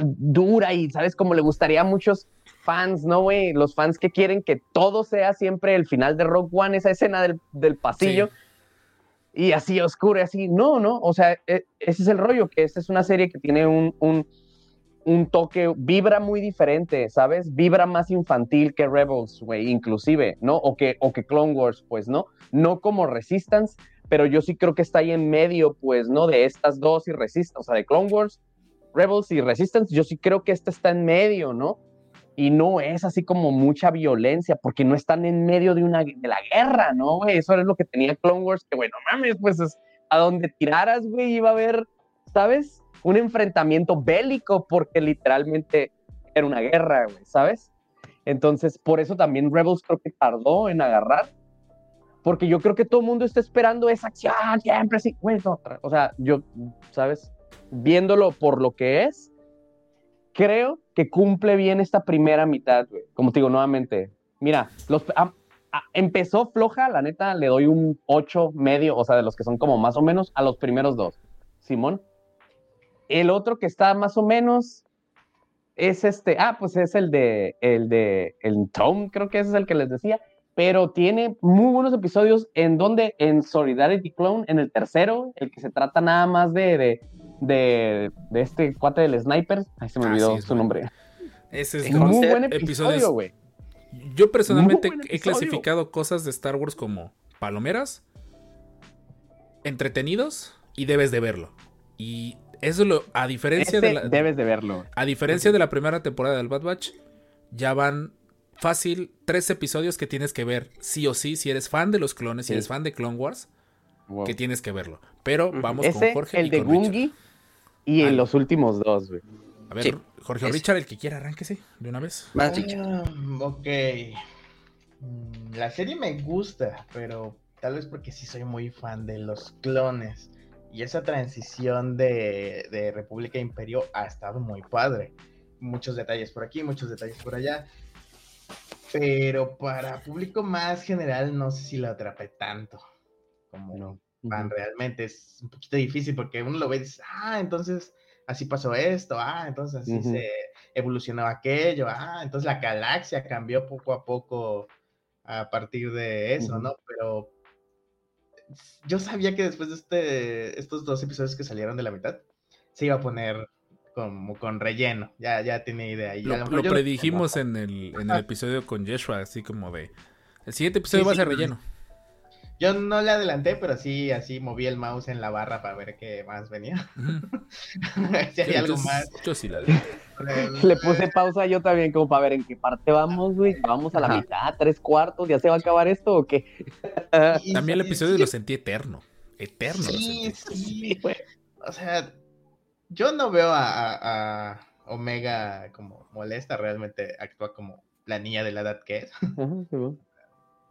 dura y, ¿sabes? Como le gustaría a muchos fans, ¿no, güey? Los fans que quieren que todo sea siempre el final de Rock One, esa escena del, del pasillo. Sí. Y así oscuro, y así. No, no, o sea, e- ese es el rollo, que esta es una serie que tiene un, un, un toque, vibra muy diferente, ¿sabes? Vibra más infantil que Rebels, güey, inclusive, ¿no? O que, o que Clone Wars, pues, ¿no? No como Resistance, pero yo sí creo que está ahí en medio, pues, ¿no? De estas dos y Resistance, o sea, de Clone Wars, Rebels y Resistance, yo sí creo que esta está en medio, ¿no? Y no es así como mucha violencia, porque no están en medio de, una, de la guerra, ¿no, güey? Eso es lo que tenía Clone Wars, que, bueno, mames, pues, es, a donde tiraras, güey, iba a haber, ¿sabes? Un enfrentamiento bélico, porque literalmente era una guerra, güey, ¿sabes? Entonces, por eso también Rebels creo que tardó en agarrar, porque yo creo que todo el mundo está esperando esa acción siempre así, güey, no, o sea, yo, ¿sabes? Viéndolo por lo que es, creo que cumple bien esta primera mitad. Como te digo nuevamente, mira, ah, ah, empezó floja, la neta, le doy un 8 medio, o sea, de los que son como más o menos, a los primeros dos. Simón. El otro que está más o menos es este, ah, pues es el de, el de, el Tom, creo que ese es el que les decía, pero tiene muy buenos episodios en donde, en Solidarity Clone, en el tercero, el que se trata nada más de, de, de este cuate del sniper, ay, se me Ah, olvidó sí, es su nombre. Ese es Muy de buen episodio, güey. Yo personalmente Muy he clasificado cosas de Star Wars como palomeras, entretenidos y debes de verlo. Y eso lo, a diferencia de Este la, debes de verlo. a diferencia de la primera temporada del Bad Batch, ya van fácil tres episodios que tienes que ver sí o sí si eres fan de los clones, si eres fan de Clone Wars, Wow. que tienes que verlo. Pero vamos Ese, con Jorge el y de con Richard. Y en los últimos dos, güey. A ver, Sí. Jorge o Ese. Richard, el que quiera, arránquese de una vez. Más. Ah, ok. Mm, La serie me gusta, pero tal vez porque sí soy muy fan de los clones. Y esa transición de, de República a Imperio ha estado muy padre. Muchos detalles por aquí, muchos detalles por allá. Pero para público más general, no sé si lo atrapé tanto como No. Fan realmente. Es un poquito difícil porque uno lo ve y dice, ah, entonces así pasó esto, ah, entonces así se evolucionó aquello, ah, entonces la galaxia cambió poco a poco a partir de eso. ¿no? Pero yo sabía que después de este, estos dos episodios que salieron de la mitad, se iba a poner como con relleno, ya, ya tenía idea. Y Lo, mejor lo yo- predijimos en el, en el episodio con Yeshua, así como de... El siguiente episodio Sí, va a ser relleno. Yo no le adelanté, pero sí, así moví el mouse en la barra para ver qué más venía. Si hay algo más. Yo sí la Le puse pausa yo también como para ver en qué parte vamos, güey. Vamos a la Ajá. mitad, tres cuartos, ¿ya se va a acabar esto o qué? También el episodio sí, lo sentí eterno. Eterno lo Sí, sentí. sí. O sea, yo no veo a, a- a Omega como molesta, realmente actúa como la niña de la edad que es.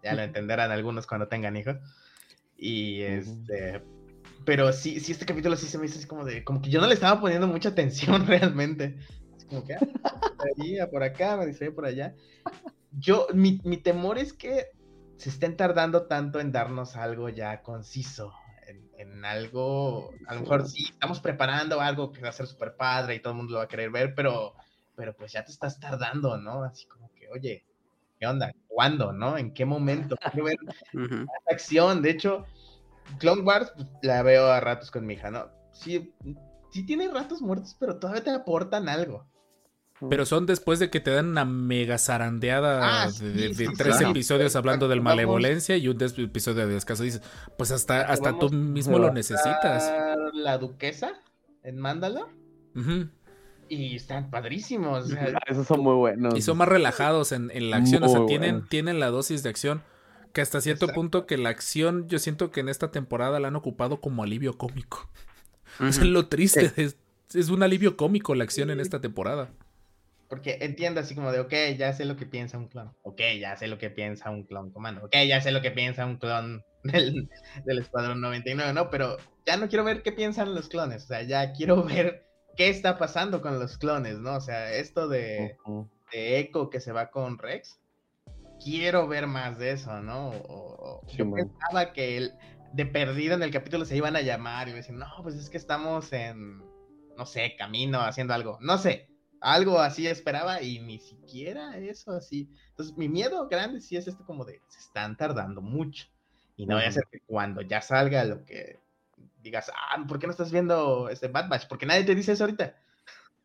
Ya lo entenderán algunos cuando tengan hijos. Y este. Pero sí, sí, este capítulo sí se me hizo así como de. Como que yo no le estaba poniendo mucha atención realmente. Así como que. ah, me distraía por acá, me distraía por allá. Yo, mi, mi temor es que se estén tardando tanto en darnos algo ya conciso. En, en algo. A lo mejor sí, estamos preparando algo que va a ser súper padre y todo el mundo lo va a querer ver, pero. Pero pues ya te estás tardando, ¿no? Así como que, oye, ¿qué onda? ¿Cuándo, no? ¿En qué momento? Quiero ver Ujú. acción. De hecho, Clone Wars pues, la veo a ratos con mi hija, ¿no? Sí, sí tiene ratos muertos, pero todavía te aportan algo. Pero son después de que te dan una mega zarandeada Ah, de, de- sí, de sí, tres claro. episodios hablando del malevolencia y un des- episodio de descanso. Dices, pues hasta, hasta tú mismo lo necesitas. La duquesa en Mandalor. Ujú. Y están padrísimos. o sea, Esos son muy buenos. Y son más relajados en, en la acción. O sea, tienen, tienen la dosis de acción. Que hasta cierto Exacto. punto que la acción, yo siento que en esta temporada la han ocupado como alivio cómico. Es Ujú. lo triste. Es, es un alivio cómico la acción en esta temporada. Porque entiendo así como de, ok, ya sé lo que piensa un clon. Ok, ya sé lo que piensa un clon comando. Ok, ya sé lo que piensa un clon del, del Escuadrón 99, ¿no? Pero ya no quiero ver qué piensan los clones. O sea, ya quiero ver qué está pasando con los clones, ¿no? O sea, esto de, de Echo que se va con Rex. Quiero ver más de eso, ¿no? O- Sí, yo man. pensaba que el, de perdido en el capítulo se iban a llamar y a decir, no, pues es que estamos en, no sé, camino, haciendo algo. No sé, algo así esperaba y ni siquiera eso así. Entonces, mi miedo grande sí es esto como de, se están tardando mucho. Y no voy a ser que cuando ya salga lo que digas, ah, ¿por qué no estás viendo este Bad Batch? Porque nadie te dice eso ahorita.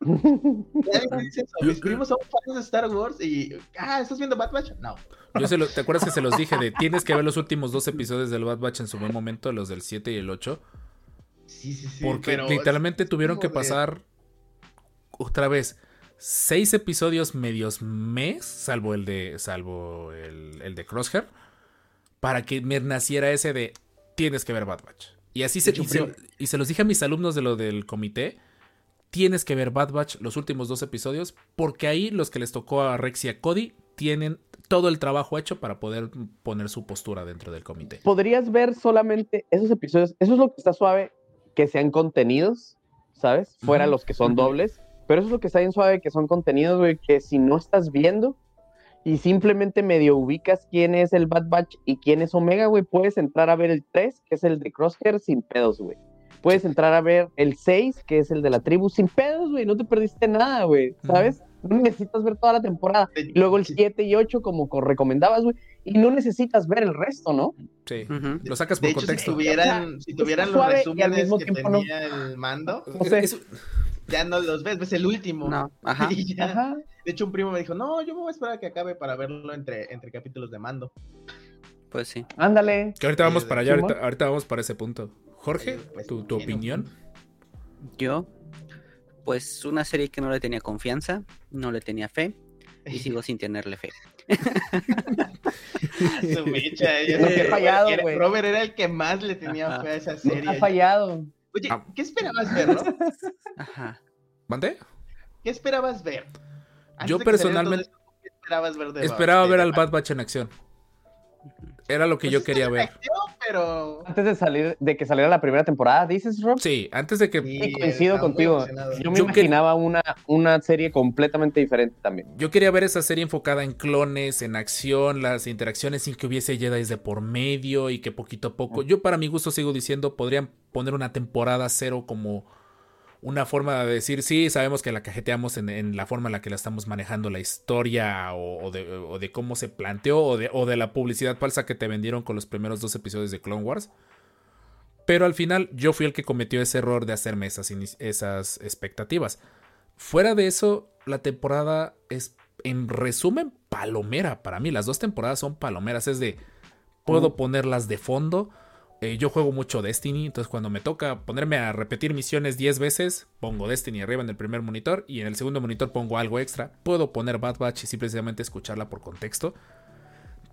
Nadie te dice eso. Mis primos son fans de Star Wars y, ah, ¿estás viendo Bad Batch? No. Yo se lo- ¿Te acuerdas que se los dije de tienes que ver los últimos dos episodios del Bad Batch en su buen momento, los del 7 y el 8? Sí, sí, sí. Porque pero literalmente tuvieron que pasar otra vez seis episodios medios mes, salvo el de salvo el, el de Crosshair, para que me naciera ese de tienes que ver Bad Batch. Y así se, hecho, y se, primo- y se los dije a mis alumnos de lo del comité. Tienes que ver Bad Batch los últimos dos episodios, porque ahí los que les tocó a Rex y a Cody tienen todo el trabajo hecho para poder poner su postura dentro del comité. Podrías ver solamente esos episodios. Eso es lo que está suave, que sean contenidos, ¿sabes? Fuera los que son dobles. Pero eso es lo que está bien suave, que son contenidos, güey, que si no estás viendo y simplemente medio ubicas quién es el Bad Batch y quién es Omega, güey, puedes entrar a ver el 3, que es el de Crosshair, sin pedos, güey. Puedes entrar a ver el 6, que es el de la tribu, sin pedos, güey. No te perdiste nada, güey, ¿sabes? No necesitas ver toda la temporada. Y luego el sí, 7 y 8, como co- recomendabas, güey. Y no necesitas ver el resto, ¿no? Sí, Ujú. lo sacas De por hecho, si contexto. tuvieran, si tuvieran los resúmenes mismo que tiempo no. tenía el mando, No sé. Es- ya no los ves, ves el último. No, ajá. Y ya. Ajá. De hecho, un primo me dijo, no, yo me voy a esperar a que acabe para verlo entre, entre capítulos de mando. Pues sí. Ándale. Que ahorita vamos para allá, ahorita, ahorita vamos para ese punto. Jorge, Sí, pues, tu, tu opinión. Yo, pues una serie que no le tenía confianza, no le tenía fe y sigo sin tenerle fe. Su mecha, yo No que fallado. Robert era el que más le tenía Ajá. fe a esa serie. ha fallado. Oye, Ah. ¿qué esperabas ver, no? Ajá. ¿Mande? ¿Qué esperabas ver? Antes Yo todo personalmente- ¿Qué esperabas ver de Esperaba de- ver de al Bad Batch en acción. Era lo que Pues yo quería ver. pero... Antes de salir, de que saliera la primera temporada, dices, Rob. Sí, antes de que. Sí, coincido contigo. Yo me Yo que- imaginaba una, una serie completamente diferente también. Yo quería ver esa serie enfocada en clones, en acción, las interacciones sin que hubiese Jedi de por medio y que poquito a poco. Yo, para mi gusto, sigo diciendo, podrían poner una temporada cero como una forma de decir, sí, sabemos que la cajeteamos en, en la forma en la que la estamos manejando la historia o, o de, o de cómo se planteó o de, o de la publicidad falsa que te vendieron con los primeros dos episodios de Clone Wars. Pero al final yo fui el que cometió ese error de hacerme esas, esas expectativas. Fuera de eso, la temporada es, en resumen, palomera para mí. Las dos temporadas son palomeras. Es de, puedo ponerlas de fondo. Eh, yo juego mucho Destiny, entonces cuando me toca ponerme a repetir misiones 10 veces, pongo Destiny arriba en el primer monitor y en el segundo monitor pongo algo extra. Puedo poner Bad Batch y simplemente escucharla por contexto.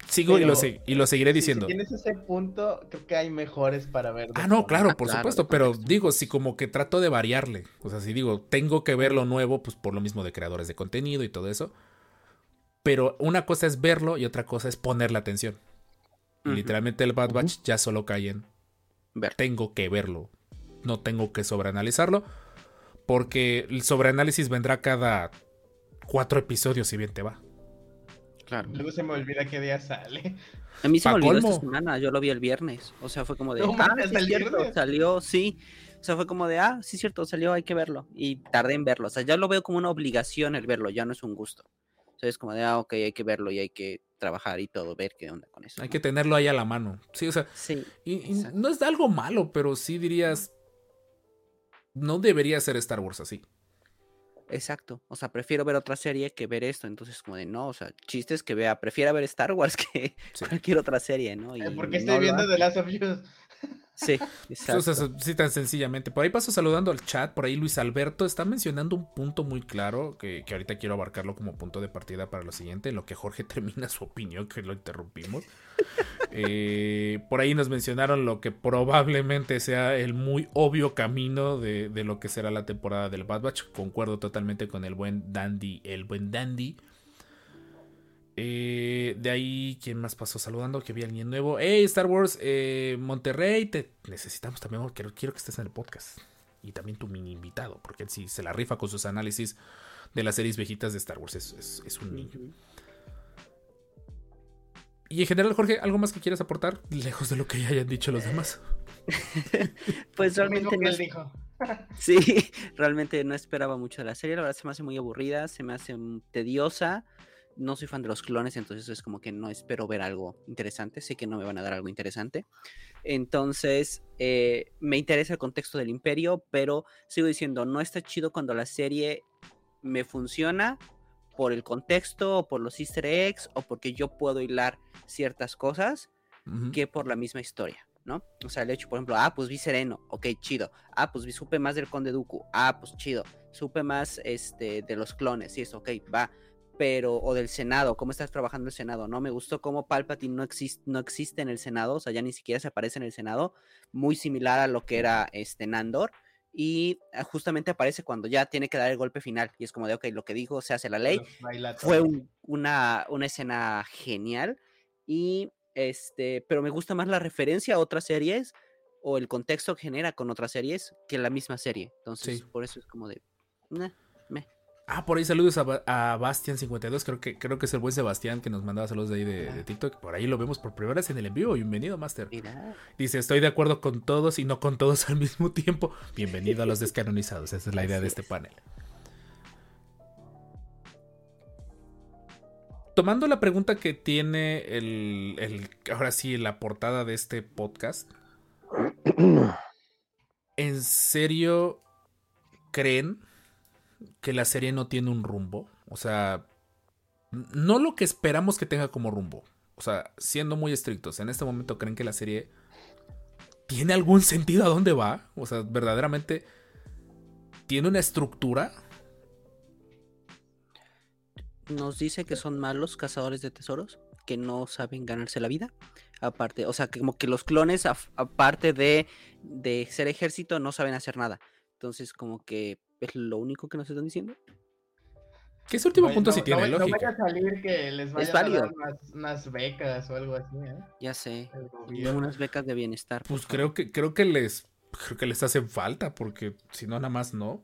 Sigo y, lo, y lo seguiré diciendo. Si tienes ese punto, creo que hay mejores para ver. Ah, no, claro, Ah, por claro, supuesto, pero contexto. digo, si como que trato de variarle, o sea, si digo, tengo que ver lo nuevo, pues por lo mismo de creadores de contenido y todo eso, pero una cosa es verlo y otra cosa es ponerle atención. Literalmente el Bad Batch ya solo cae en, Ver. tengo que verlo, no tengo que sobreanalizarlo, porque el sobreanálisis vendrá cada cuatro episodios si bien te va. Claro. Luego se me olvida qué día sale. A mí se me olvidó colmo. esta semana, yo lo vi el viernes. O sea, fue como de, No ah, sí, ¿el es cierto, viernes? salió, sí. O sea, fue como de, ah, sí, es cierto, salió, hay que verlo. Y tardé en verlo. O sea, ya lo veo como una obligación el verlo, ya no es un gusto. O sea, es como de, ah, ok, hay que verlo y hay que trabajar y todo, ver qué onda con eso. Hay ¿no? que tenerlo ahí a la mano. Sí, o sea, Sí, Y, y no es algo malo, pero sí dirías. No debería ser Star Wars así. Exacto. O sea, prefiero ver otra serie que ver esto. Entonces, como de no, o sea, chistes que vea, prefiera ver Star Wars que Sí. cualquier otra serie, ¿no? Y Eh, Porque no estoy viendo. The Last of Us. Sí, exacto. sí, tan sencillamente. Por ahí paso saludando al chat. Por ahí Luis Alberto está mencionando un punto muy claro que, que ahorita quiero abarcarlo como punto de partida para lo siguiente, en lo que Jorge termina su opinión, que lo interrumpimos. Eh, por ahí nos mencionaron lo que probablemente sea el muy obvio camino de, de lo que será la temporada del Bad Batch. Concuerdo totalmente con el buen Dandy, el buen Dandy. Eh, de ahí, ¿quién más pasó saludando? Que vi a alguien nuevo. Hey, Star Wars eh, Monterrey, te necesitamos también. Quiero, quiero que estés en el podcast. Y también tu mini invitado, porque él sí se la rifa con sus análisis de las series viejitas de Star Wars. Es, es- es un niño. Y en general, Jorge, ¿algo más que quieras aportar? Lejos de lo que ya hayan dicho los demás. Pues realmente no dijo. Sí, realmente no esperaba mucho de la serie. La verdad se me hace muy aburrida, se me hace mm, tediosa. No soy fan de los clones, entonces es como que no espero ver algo interesante. Sé que no me van a dar algo interesante. Entonces, eh, me interesa el contexto del imperio, pero sigo diciendo, no está chido cuando la serie me funciona por el contexto, o por los easter eggs, o porque yo puedo hilar ciertas cosas que por la misma historia, ¿no? O sea, el hecho, por ejemplo, ah, pues vi Sereno, ok, chido. Ah, pues vi, supe más del Conde Dooku, ah, pues chido. Supe más este, de los clones, sí, eso, ok, va. Pero, o del Senado, cómo estás trabajando el Senado, ¿no? Me gustó cómo Palpatine no, existe no existe en el Senado, o sea, ya ni siquiera se aparece en el Senado, muy similar a lo que era este Nandor. Y ah, justamente aparece cuando ya tiene que dar el golpe final. Y es como de, ok, lo que dijo se hace la ley fue un- una, una escena genial y este pero me gusta más la referencia a otras series o el contexto que genera con otras series que la misma serie entonces Sí. por eso es como de "Nah, me". Ah, por ahí saludos a, Ba- a Bastian52. Creo que, creo que es el buen Sebastián que nos mandaba saludos de ahí de, de TikTok. Por ahí lo vemos por primera vez en el envío. Bienvenido, Master. mira Dice, estoy de acuerdo con todos y no con todos al mismo tiempo. Bienvenido a los descanonizados. Esa es la idea de este es. panel. Tomando la pregunta que tiene el, el- ahora sí, la portada de este podcast. ¿En serio creen que la serie no tiene un rumbo? O sea, no lo que esperamos que tenga como rumbo. O sea, siendo muy estrictos, en este momento creen que la serie tiene algún sentido a dónde va. O sea, verdaderamente tiene una estructura. nos dice que son malos cazadores de tesoros que no saben ganarse la vida aparte o sea que como que los clones aparte de de ser ejército no saben hacer nada entonces como que es lo único que nos están diciendo Que ese último Oye, punto no- sí tiene no, lógica. No vaya a salir que les vayan a válido. dar unas, unas becas o algo así, ¿eh? ya sé unas becas de bienestar Pues creo que, creo que les. Creo que les hacen falta. Porque si no, nada más no.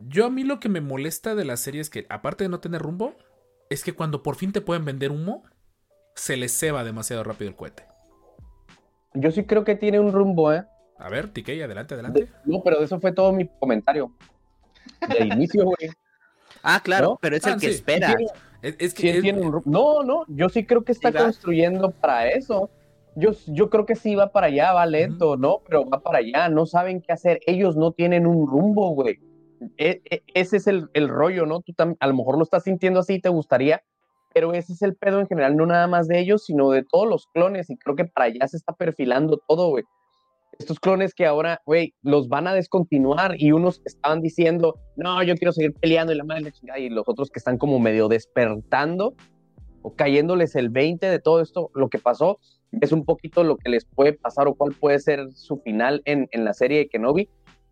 Yo a mí lo que me molesta de la serie es que, aparte de no tener rumbo, es que cuando por fin te pueden vender humo, se les ceba demasiado rápido el cohete. Yo sí creo que tiene un rumbo, ¿eh? A ver, TK, adelante, adelante. De- no, pero eso fue todo mi comentario. De inicio, güey. Ah, claro, ¿No? pero es Ah, el que sí. espera. Sí, Es, es que sí es- tiene un rumbo. No, no, yo sí creo que está construyendo para eso. Yo, yo creo que sí va para allá, va lento, ¿no? Pero va para allá, no saben qué hacer. Ellos no tienen un rumbo, güey. E- e- ese es el, el rollo, ¿no? Tú a lo mejor lo estás sintiendo así, te gustaría, pero ese es el pedo en general, no nada más de ellos, sino de todos los clones. Y creo que para allá se está perfilando todo, güey. Estos clones que ahora, güey, los van a descontinuar y unos estaban diciendo, no, yo quiero seguir peleando y la madre, la chingada", y los otros que están como medio despertando o cayéndoles el 20 de todo esto, lo que pasó, es un poquito lo que les puede pasar o cuál puede ser su final en, en la serie de Kenobi.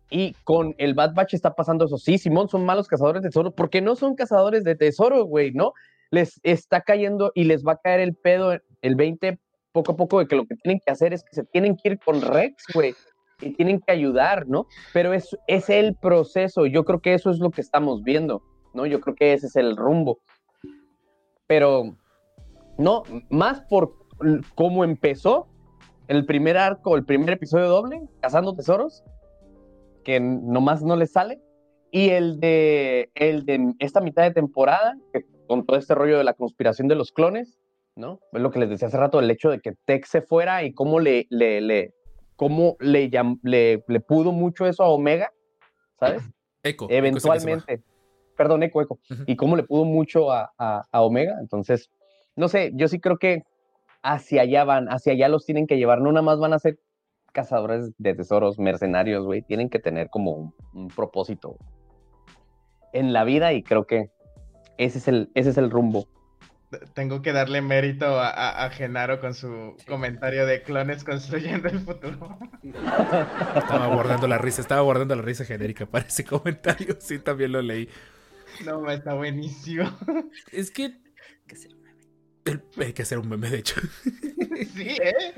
Y con el Bad Batch está pasando eso. Sí, Simón, son malos cazadores de tesoro, porque no son cazadores de tesoro, güey, ¿no? Les está cayendo y les va a caer el pedo, el 20 poco a poco, de que lo que tienen que hacer es que se tienen que ir con Rex, güey, y tienen que ayudar, ¿no? Pero es, es el proceso, yo creo que eso es lo que estamos viendo, ¿no? Yo creo que ese es el rumbo. Pero, no, más por cómo empezó el primer arco, el primer episodio doble, cazando tesoros, que nomás no le sale, y el de, el de esta mitad de temporada, que con todo este rollo de la conspiración de los clones, ¿no? Es lo que les decía hace rato, el hecho de que Tech se fuera y cómo le, le, le, cómo le, le, le pudo mucho eso a Omega, ¿sabes? Va. eventualmente. Perdón, eco, eco. Y cómo le pudo mucho a, a- a Omega. Entonces, no sé, yo sí creo que hacia allá van, hacia allá los tienen que llevar. No nada más van a ser cazadores de tesoros, mercenarios, güey. Tienen que tener como un, un propósito en la vida y creo que ese es el, ese es el rumbo. Tengo que darle mérito a, a- a Genaro con su comentario de clones construyendo el futuro. Estaba guardando la risa, estaba guardando la risa genérica para ese comentario. Sí, también lo leí. No, está buenísimo. Es que Que sea un meme. el- hay que hacer un meme, de hecho. Sí, ¿eh?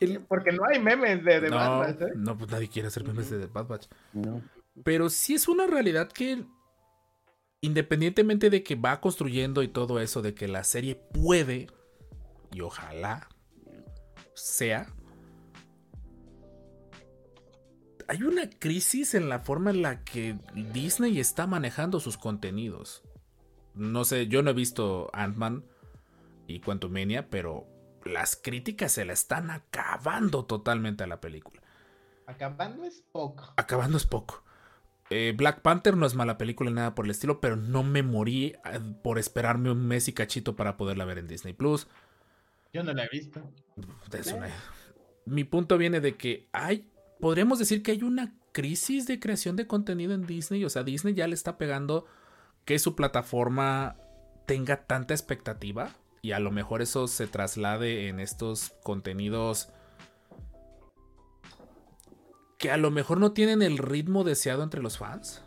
El- Porque no hay memes de, de no, Batman, ¿eh? no, pues nadie quiere hacer memes de The Bad Batch. No. Pero sí es una realidad que, independientemente de que va construyendo y todo eso, de que la serie puede, y ojalá sea, hay una crisis en la forma en la que Disney está manejando sus contenidos. No sé, yo no he visto Ant-Man y Quantumania, pero las críticas se la están acabando totalmente a la película. Acabando es poco. Acabando es poco. Eh, Black Panther no es mala película ni nada por el estilo, pero no me morí eh, por esperarme un mes y cachito para poderla ver en Disney Plus. Yo no la he visto. Es una- Mi punto viene de que hay, podríamos decir que hay una crisis de creación de contenido en Disney. O sea, Disney ya le está pegando que su plataforma tenga tanta expectativa y a lo mejor eso se traslade en estos contenidos que a lo mejor no tienen el ritmo deseado entre los fans.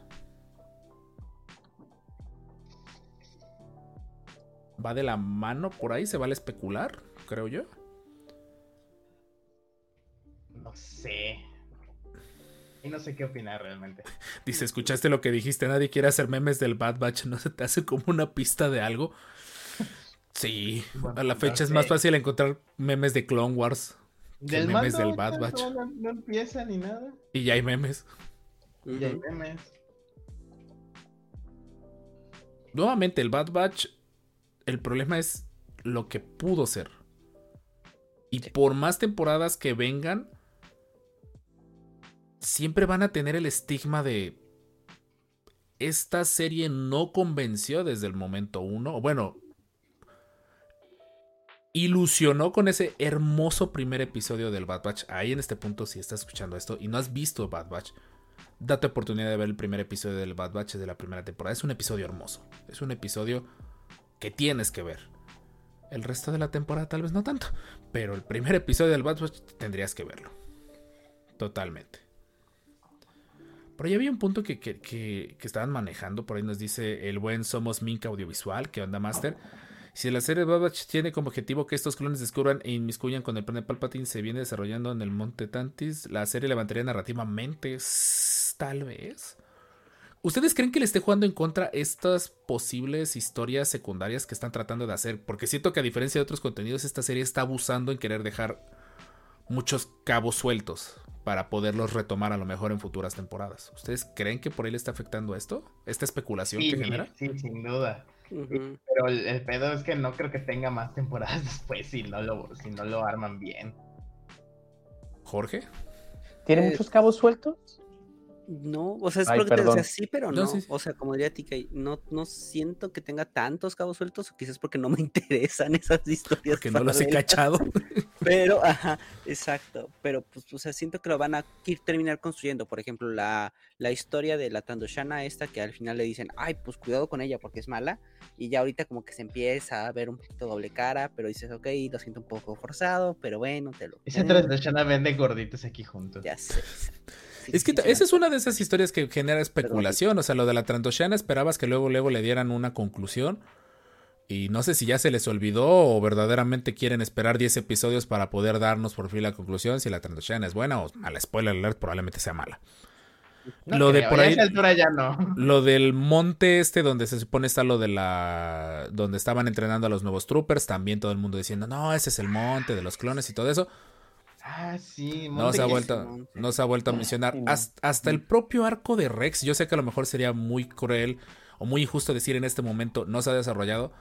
Va de la mano por ahí, se vale especular, creo yo. No sé. Y no sé qué opinar realmente. Dice, ¿escuchaste lo que dijiste? Nadie quiere hacer memes del Bad Batch. ¿No se te hace como una pista de algo? Sí, Bueno, a la no fecha es más fácil encontrar memes de Clone Wars. ¿Qué Del memes mando del Bad Batch? No, no empieza ni nada. Y ya hay memes. Y hay memes. Nuevamente, el Bad Batch, el problema es lo que pudo ser. Y por más temporadas que vengan, siempre van a tener el estigma de... Esta serie no convenció desde el momento uno. Bueno, ilusionó con ese hermoso primer episodio del Bad Batch. Ahí en este punto, si estás escuchando esto y no has visto Bad Batch, date oportunidad de ver el primer episodio del Bad Batch de la primera temporada. Es un episodio hermoso. Es un episodio que tienes que ver. El resto de la temporada tal vez no tanto. Pero el primer episodio del Bad Batch tendrías que verlo. Totalmente. Por ahí había un punto que, que- que- que estaban manejando. Por ahí nos dice el buen Somos Minca Audiovisual. que onda, Master? Si la serie Bad Batch tiene como objetivo que estos clones descubran e inmiscuyan con el plan de Palpatine se viene desarrollando en el Monte Tantis, la serie levantaría narrativamente, tal vez. ¿Ustedes creen que le esté jugando en contra estas posibles historias secundarias que están tratando de hacer? Porque siento que a diferencia de otros contenidos, esta serie está abusando en querer dejar muchos cabos sueltos para poderlos retomar a lo mejor en futuras temporadas. ¿Ustedes creen que por ahí le está afectando esto? ¿Esta especulación Sí, que genera? sí, sin duda. Pero el, el pedo es que no creo que tenga más temporadas después si no lo, si no lo arman bien. Jorge. ¿Tiene Eh, muchos cabos sueltos? No, o sea, es Ay, lo que te decía, sí, pero No, no. sí, sí. O sea, como diría TK, no, no siento que tenga tantos cabos sueltos, o quizás porque no me interesan esas historias. Porque no los he cachado. Pero, ajá, exacto. Pero, pues, o sea, siento que lo van a ir terminar construyendo. Por ejemplo, la, la historia de la Tandoshana esta, que al final le dicen, ay, pues cuidado con ella porque es mala. Y ya ahorita como que se empieza a ver un poquito doble cara, pero dices, ok, lo siento un poco forzado, pero bueno, te lo... Esa compro". transdashana vende gorditos aquí juntos. Ya sé. exacto. Es que esa es una de esas historias que genera especulación. O sea, lo de la Trandoshana esperabas que luego, luego le dieran una conclusión. Y no sé si ya se les olvidó o verdaderamente quieren esperar 10 episodios para poder darnos por fin la conclusión si la Trandoshana es buena o mala. Spoiler alert, probablemente sea mala. No lo de por a ahí- altura ya no. Lo del monte este donde se supone está lo de la... donde estaban entrenando a los nuevos troopers, también todo el mundo diciendo, no, ese es el monte de los clones y todo eso. Ah, sí. No se ha vuelto, no se ha vuelto a mencionar. Hasta, hasta el propio arco de Rex, yo sé que a lo mejor sería muy cruel o muy injusto decir en este momento no se ha desarrollado,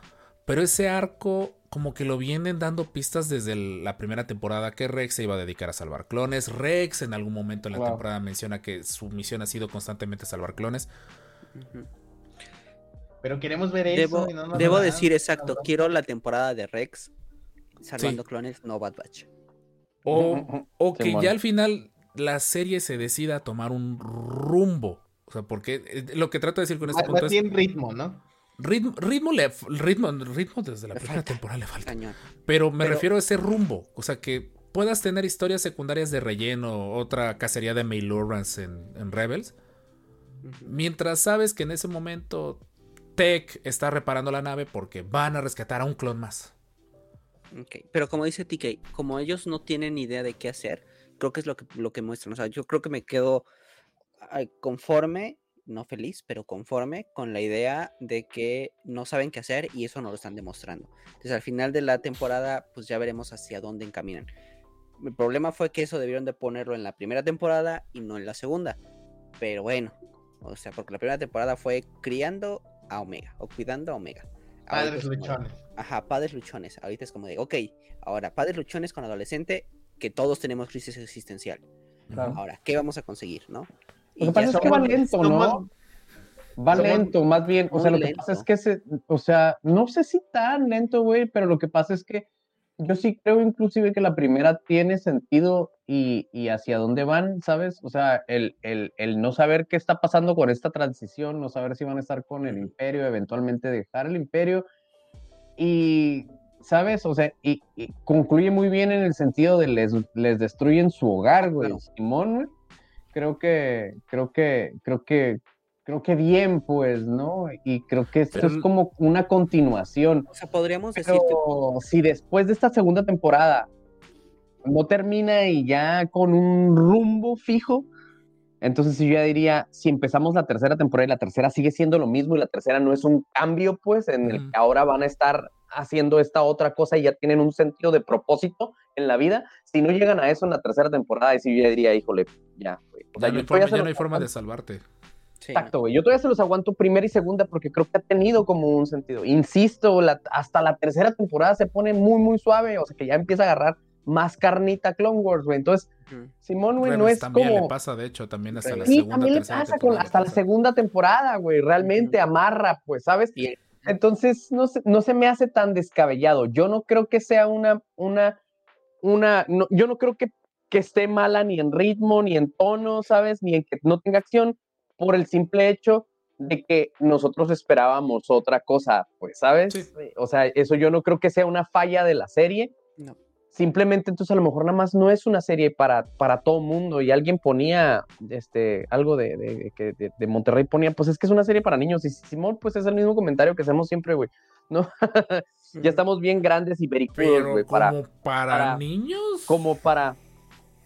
pero ese arco como que lo vienen dando pistas desde el- la primera temporada que Rex se iba a dedicar a salvar clones. Rex en algún momento en la Wow. temporada menciona que su misión ha sido constantemente salvar clones. Pero queremos ver eso. Debo, y no nos debo decir exacto, quiero la temporada de Rex salvando clones, no Bad Batch. O, o que ya al final la serie se decida a tomar un rumbo. O sea, porque eh, lo que trato de decir con este Más- punto es bien ritmo, ¿no? ritmo, ritmo, le- ritmo, ritmo desde la Le primera falta. temporada le falta. Cañón. Pero me Pero- refiero a ese rumbo. O sea, que puedas tener historias secundarias de relleno, otra cacería de Mailurans en, en Rebels. Mientras sabes que en ese momento Tech está reparando la nave porque van a rescatar a un clon más. Pero como dice TK, como ellos no tienen idea de qué hacer, creo que es lo que, lo que muestran. O sea, yo creo que me quedo conforme, no feliz, pero conforme con la idea de que no saben qué hacer y eso no lo están demostrando. Entonces al final de la temporada, pues ya veremos hacia dónde encaminan. Mi problema fue que eso debieron de ponerlo en la primera temporada y no en la segunda. Pero bueno, o sea, porque la primera temporada fue criando a Omega o cuidando a Omega. Padres de- luchones. Ajá, padres luchones. Ahorita es como de, ok, ahora, padres luchones con adolescente, que todos tenemos crisis existencial. Claro. Ahora, ¿qué vamos a conseguir, no? Lo que pasa es que va lento, somos- ¿no? Va somos lento, más bien. O sea, lo que lento. pasa es que, se, o sea, no sé si tan lento, güey, pero lo que pasa es que yo sí creo inclusive que la primera tiene sentido y, y hacia dónde van, ¿sabes? O sea, el, el, el no saber qué está pasando con esta transición, no saber si van a estar con el imperio, eventualmente dejar el imperio. Y, ¿sabes? O sea, y, y concluye muy bien en el sentido de les, les destruyen su hogar, güey. Claro. Simón, güey. Creo que, creo que, creo que, creo que bien, pues, ¿no? Y creo que esto Pero es como una continuación. O sea, podríamos decir que Pero si después de esta segunda temporada no termina y ya con un rumbo fijo, entonces sí yo ya diría, si empezamos la tercera temporada y la tercera sigue siendo lo mismo y la tercera no es un cambio, pues, en el Ujú. que ahora van a estar haciendo esta otra cosa y ya tienen un sentido de propósito en la vida, si no llegan a eso en la tercera temporada, y sí yo ya diría, híjole, ya. O sea, Ya no yo forma, ya no hay forma de salvarte. Sí, güey. Yo todavía se los aguanto primera y segunda porque creo que ha tenido como un sentido. Insisto, la- hasta la tercera temporada se pone muy, muy suave, o sea que ya empieza a agarrar más carnita Clone Wars, güey. Entonces, Ujú. Simón, güey, no es también como... le pasa, de hecho, también hasta la segunda, también le pasa con, temporada le hasta la segunda temporada, güey. Realmente amarra, pues, ¿sabes? Y Entonces, no se, no se me hace tan descabellado. Yo no creo que sea una, una, una, no- yo no creo que, que esté mala ni en ritmo, ni en tono, ¿sabes? Ni en que no tenga acción, por el simple hecho de que nosotros esperábamos otra cosa, pues, ¿sabes? Sí. O sea, eso yo no creo que sea una falla de la serie. No. Simplemente, entonces, a lo mejor nada más no es una serie para, para todo mundo. Y alguien ponía este, algo de, de, de- de Monterrey, ponía, pues es que es una serie para niños. Y Simón, pues es el mismo comentario que hacemos siempre, güey. ¿No? ya estamos bien grandes y vericudos, güey, para, para- niños, como para,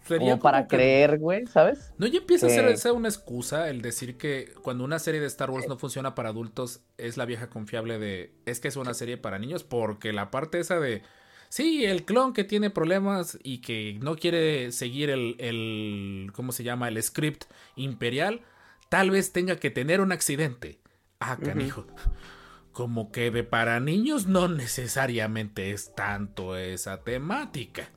sería como para que- creer, güey, ¿sabes? ¿No ya empieza a ser una excusa el decir que cuando una serie de Star Wars no funciona para adultos es la vieja confiable de es que es una serie para niños? Porque la parte esa de sí, el clon que tiene problemas y que no quiere seguir el, el ¿cómo se llama? el script imperial, tal vez tenga que tener un accidente. Ah, canijo. Como que de para niños no necesariamente es tanto esa temática.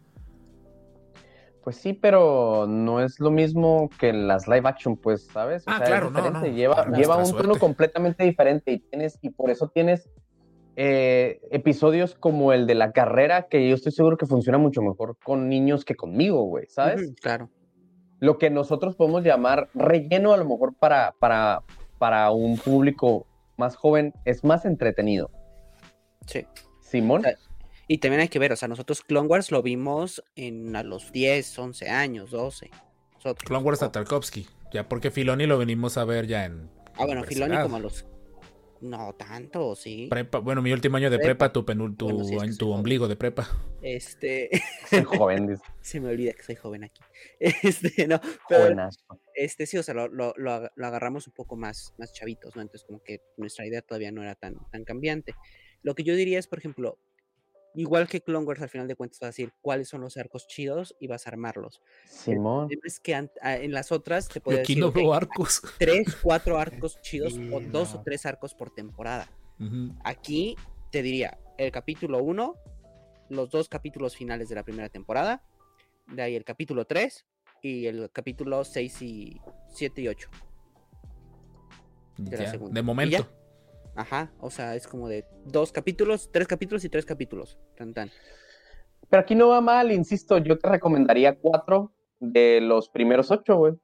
Pues sí, pero no es lo mismo que las live action, pues, ¿sabes? O Ah, sea, es claro, no, diferente, no, Lleva, lleva un tono completamente diferente y tienes, y por eso tienes eh, episodios como el de la carrera, que yo estoy seguro que funciona mucho mejor con niños que conmigo, güey, ¿sabes? Claro. Lo que nosotros podemos llamar relleno, a lo mejor para, para, para un público más joven, es más entretenido. Sí. Simón. sea, Y también hay que ver, o sea, nosotros Clone Wars lo vimos en a los 10, 11 años, 12. Nosotros. Clone Wars de Tarkovsky. Ya porque Filoni lo venimos a ver ya en Ah, bueno, Filoni como a los... No tanto, sí. prepa. Bueno, mi último año de Prepa. prepa, tu, penul- tu, Bueno, sí, es que en soy tu joven. ombligo de prepa. Este... Soy joven, dice, Se me olvida que soy joven aquí. Este, no, pero jovenazo. este sí, o sea, lo, lo- lo agarramos un poco más, más chavitos, ¿no? Entonces, como que nuestra idea todavía no era tan, tan cambiante. Lo que yo diría es, por ejemplo, igual que Clone Wars, al final de cuentas vas a decir cuáles son los arcos chidos y vas a armarlos. Simón. El Es que en las otras te aquí decir no veo arcos. tres, cuatro arcos chidos o dos o tres arcos por temporada. Aquí te diría, el capítulo 1 los dos capítulos finales de la primera temporada, de ahí el capítulo 3 y el capítulo 6 y 7 y 8. de la segunda. de ¿Y momento. Ajá, o sea, es como de dos capítulos, tres capítulos y tres capítulos. Tan tan. Pero aquí no va mal, insisto, yo te recomendaría cuatro de los primeros ocho, güey.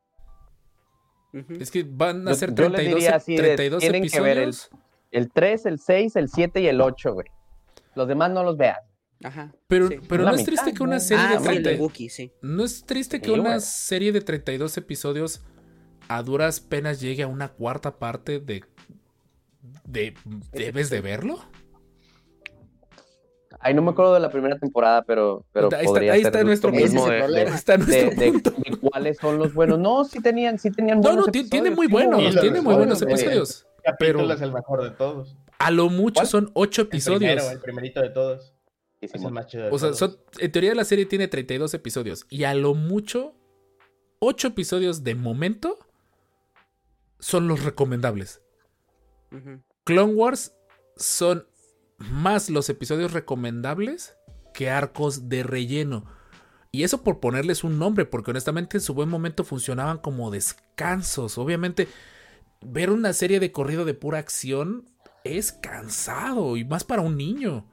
Es que van a Yo- ser yo le 32, diría así de, 32 tienen que ver el- episodios. El 3, el 6, el 7 y el 8, güey. Los demás no los vean. Ajá. Pero, sí. pero no es mitad, triste que una ¿no? serie Ah, de sí, el 30 de Wookiee, sí. ¿No es triste que una serie de 32 episodios a duras penas llegue a una cuarta parte de... de ¿Debes de verlo? Ay, no me acuerdo de la primera temporada, pero, pero ahí está, podría ahí ser está lo nuestro mismo el de- de- problema. Ahí está nuestro de, de- punto. de cuáles son los buenos. No, sí tenían, sí tenían No, buenos no, tiene episodios, muy sí, buenos, tiene muy buenos episodios. Pero- es el mejor de todos. A lo mucho ¿Cuál? son 8 El episodios. primero, el primerito de todos. Sí, Es Simón. el más chido de O sea, son- en teoría la serie tiene 32 episodios. Y a lo mucho, 8 episodios de momento son los recomendables. Ujú. Clone Wars son más los episodios recomendables que arcos de relleno. Y eso por ponerles un nombre, porque honestamente en su buen momento funcionaban como descansos. Obviamente, ver una serie de corrido de pura acción es cansado y más para un niño.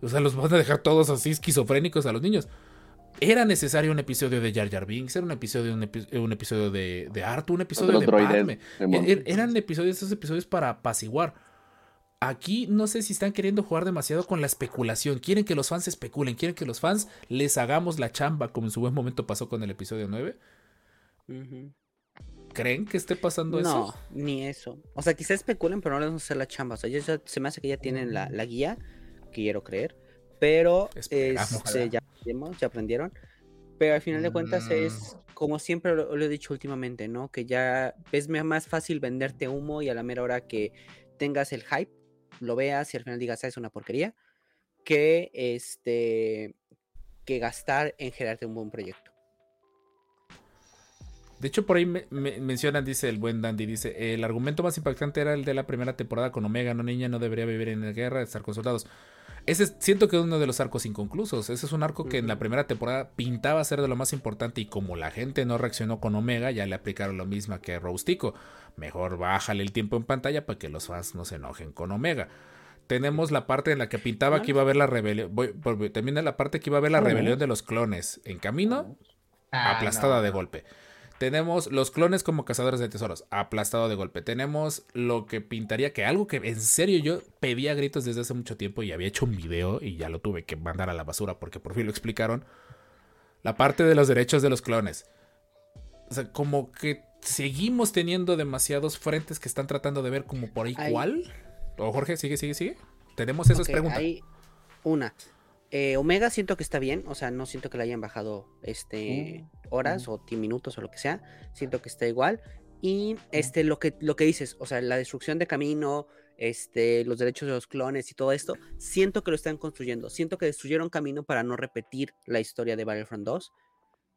O sea, los van a dejar todos así esquizofrénicos a los niños. Era necesario un episodio de Jar Jar Binks, era un episodio, un, epi- un episodio de, de Artu, un episodio de Padme. Simón. Er- eran episodios, esos episodios para apaciguar. Aquí no sé si están queriendo jugar demasiado con la especulación. Quieren que los fans especulen, quieren que los fans les hagamos la chamba, como en su buen momento pasó con el episodio 9. Ujú. ¿Creen que esté pasando No, eso? ni eso. O sea, quizás especulen, pero no les vamos a hacer la chamba. O sea, ya- ya- se me hace que ya tienen la, la guía, quiero creer. Pero este, ya ya aprendieron. Pero al final de cuentas Mm. es, como siempre lo, lo he dicho últimamente, ¿no? Que ya es más fácil venderte humo y a la mera hora que tengas el hype, lo veas y al final digas, "Ah, es una porquería, que este que gastar en generarte un buen proyecto. De hecho, por ahí me- me- mencionan, dice el buen Dandy, dice, el argumento más impactante era el de la primera temporada con Omega, no niña, no debería vivir en la guerra, estar con soldados. Ese es- siento que es uno de los arcos inconclusos. Ese es un arco que en la primera temporada pintaba ser de lo más importante y como la gente no reaccionó con Omega, ya le aplicaron lo mismo que Roustico. Mejor bájale el tiempo en pantalla para que los fans no se enojen con Omega. Tenemos la parte en la que pintaba que iba a haber la rebelión. Termina la parte que iba a haber la rebelión de los clones en camino, Ah, aplastada de golpe. Tenemos los clones como cazadores de tesoros, aplastado de golpe. Tenemos lo que pintaría que algo que en serio yo pedía gritos desde hace mucho tiempo y había hecho un video y ya lo tuve que mandar a la basura porque por fin lo explicaron. La parte de los derechos de los clones. O sea, como que seguimos teniendo demasiados frentes que están tratando de ver como por ahí cuál. O Jorge, sigue, sigue, sigue. Tenemos esas Ok, preguntas. hay una. Eh, Omega siento que está bien, o sea, no siento que le hayan bajado este horas o 10 minutos o lo que sea, siento que está igual. Y este lo que lo que dices, o sea, la destrucción de camino, este, los derechos de los clones y todo esto, siento que lo están construyendo. Siento que destruyeron camino para no repetir la historia de Battlefront 2,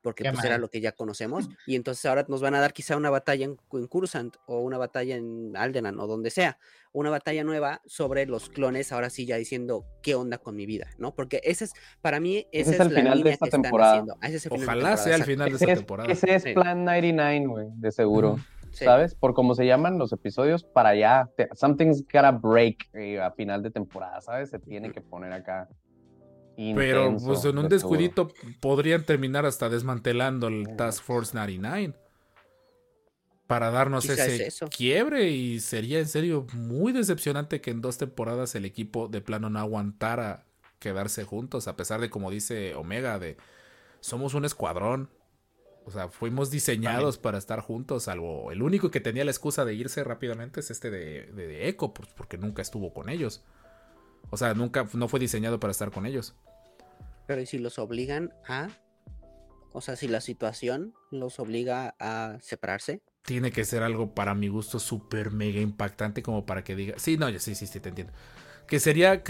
porque pues era lo que ya conocemos. Y entonces ahora nos van a dar quizá una batalla en, en Cursant o una batalla en Alderan o donde sea una batalla nueva sobre los clones, ahora sí ya diciendo qué onda con mi vida, ¿no? Porque ese es, para mí, esa Ese es es, el la final de esta temporada. Ah, ese es Ojalá sea el final de Ese esta es, temporada. ese es. Plan 99, güey, de seguro. Sí. ¿Sabes? Por cómo se llaman los episodios, para allá. te- Something's gotta break eh, a final de temporada, ¿sabes? Se tiene que poner acá. Pero pues en un de descuidito podrían terminar hasta desmantelando el Task Force 99 para darnos ese eso. quiebre y sería en serio muy decepcionante que en dos temporadas el equipo de plano no aguantara quedarse juntos a pesar de como dice Omega de somos un escuadrón. O sea, fuimos diseñados para estar juntos, salvo el único que tenía la excusa de irse rápidamente es este de, de, de Echo, pues, porque nunca estuvo con ellos. O sea, nunca no fue diseñado para estar con ellos. Pero ¿y si los obligan a, o sea, si la situación los obliga a separarse? tiene que ser algo para mi gusto súper mega impactante como para que diga, sí, no, yo sí, sí, sí, te entiendo. Que sería,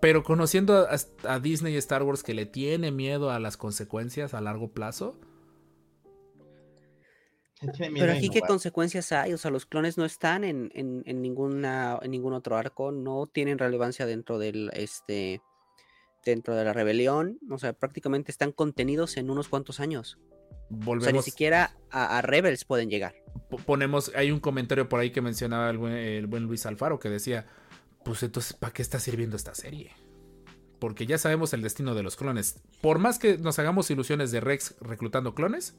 pero conociendo a, a Disney y Star Wars que le tiene miedo a las consecuencias a largo plazo, Pero aquí qué consecuencias hay, o sea, los clones no están en, en, en ninguna, en ningún otro arco, no tienen relevancia dentro del este dentro de la rebelión, o sea, prácticamente están contenidos en unos cuantos años. O sea, ni siquiera a, a Rebels pueden llegar. po- ponemos, hay un comentario por ahí que mencionaba el buen, el buen Luis Alfaro que decía, pues entonces, ¿para qué está sirviendo esta serie? Porque ya sabemos el destino de los clones. Por más que nos hagamos ilusiones de Rex reclutando clones,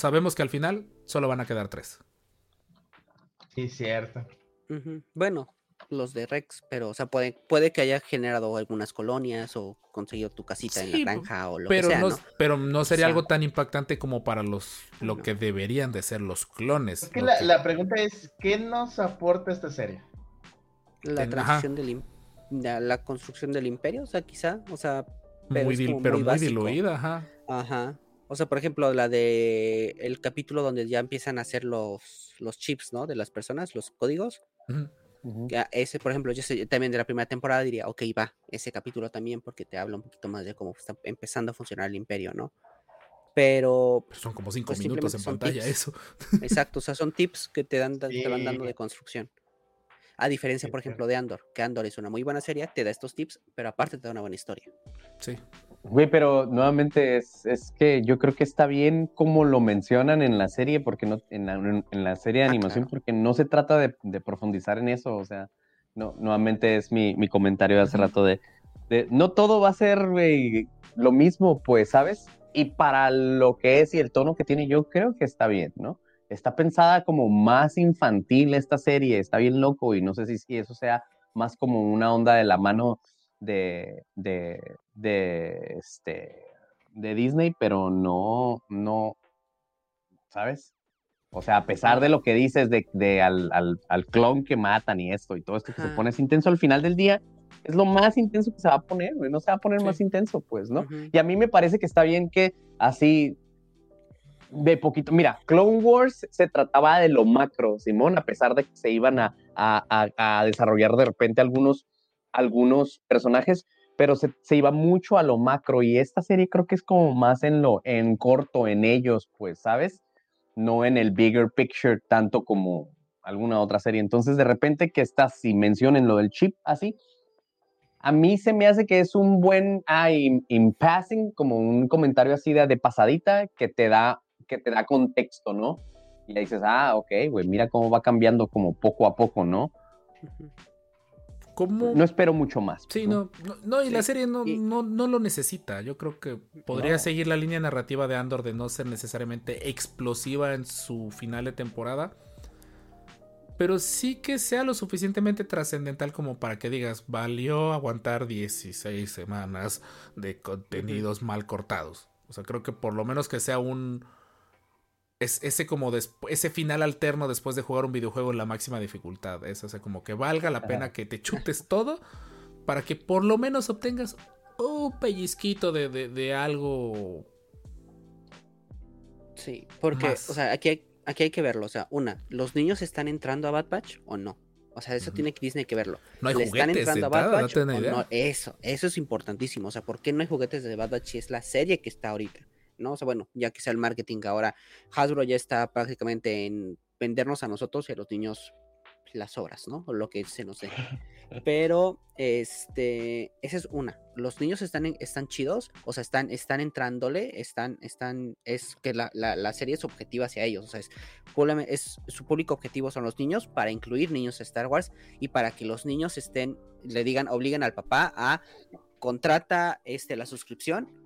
sabemos que al final solo van a quedar tres. Sí, cierto. Bueno, los de Rex, pero, o sea, puede, puede que haya generado algunas colonias o conseguido tu casita en la granja o lo Pero que sea, no, ¿no? pero no sería sea- algo tan impactante como para los lo No. que deberían de ser los clones. Es que la, que- la pregunta es, ¿qué nos aporta esta serie? La en- ajá. transición del la, la construcción del imperio, o sea, quizá, o sea, pero muy es dil- como pero muy diluida, ajá. Ajá. O sea, por ejemplo, la de el capítulo donde ya empiezan a hacer los, los chips, ¿no? De las personas, los códigos. Ujú. Ya, ese, por ejemplo, yo sé- también de la primera temporada diría, ok, va, ese capítulo también porque te habla un poquito más de cómo está empezando a funcionar el imperio, ¿no? Pero, Pero son como cinco Pues minutos en pantalla tips. eso. exacto, o sea, son tips que te, dan, te van dando Sí. de construcción. A diferencia, Sí, por ejemplo, de Andor, que Andor es una muy buena serie, te da estos tips, pero aparte te da una buena historia. Sí. Güey, pero nuevamente es, es que yo creo que está bien como lo mencionan en la serie, porque no, en la, en la serie de Ah, animación, claro. porque no se trata de, de profundizar en eso, o sea, no, nuevamente es mi, mi comentario de hace rato de, de, no todo va a ser güey, lo mismo, pues, ¿sabes? Y para lo que es y el tono que tiene, yo creo que está bien, ¿no? Está pensada como más infantil esta serie, está bien loco y no sé si, si eso sea más como una onda de la mano de, de, de, este, de Disney, pero no, no, ¿sabes? O sea, a pesar de lo que dices de, de al, al, al clon que matan y esto y todo esto que se pone intenso al final del día, es lo más intenso que se va a poner, güey, no se va a poner Sí. más intenso, pues, ¿no? Y a mí me parece que está bien que así de poquito, mira, Clone Wars se trataba de lo macro, Simón, a pesar de que se iban a, a- a- a desarrollar de repente algunos, algunos personajes, pero se, se iba mucho a lo macro y esta serie creo que es como más en lo, en corto, en ellos, pues, ¿sabes? No en el bigger picture tanto como alguna otra serie. Entonces, de repente que estás, si mencionen lo del chip así, a mí se me hace que es un buen, ah, in, in passing, como un comentario así de, de pasadita que te da, que te da contexto, ¿no? Y le dices, ah, ok, güey, mira cómo va cambiando como poco a poco, ¿no? Ujú. ¿Cómo? No espero mucho más. Sí, ¿no? no, y la serie no, no, no lo necesita. Yo creo que podría No. seguir la línea narrativa de Andor de no ser necesariamente explosiva en su final de temporada. Pero sí que sea lo suficientemente trascendental como para que digas, valió aguantar 16 semanas de contenidos mal cortados. O sea, creo que por lo menos que sea un... Es, ese como ese final alterno después de jugar un videojuego en la máxima dificultad. Es o sea, como que valga la pena que te chutes todo para que por lo menos obtengas un pellizquito de, de- de algo. Sí, porque, Más. o sea, aquí hay, aquí hay que verlo. O sea, una, ¿los niños están entrando a Bad Batch o no? O sea, eso tiene que Disney que verlo. No hay ¿Le están juguetes de entrando a Bad Batch no? Eso, eso es importantísimo. O sea, ¿por qué no hay juguetes de Bad Batch si es la serie que está ahorita? ¿No? O sea, bueno, ya que sea el marketing ahora, Hasbro ya está prácticamente en vendernos a nosotros y a los niños las obras, ¿no? O lo que se nos dé. Pero, este, esa es una. Los niños están, en- están chidos, o sea, están, están entrándole, están, están, es que la, la, la serie es objetiva hacia ellos, o sea, es, es, su público objetivo son los niños para incluir niños a Star Wars y para que los niños estén, le digan, obliguen al papá a contrata este, la suscripción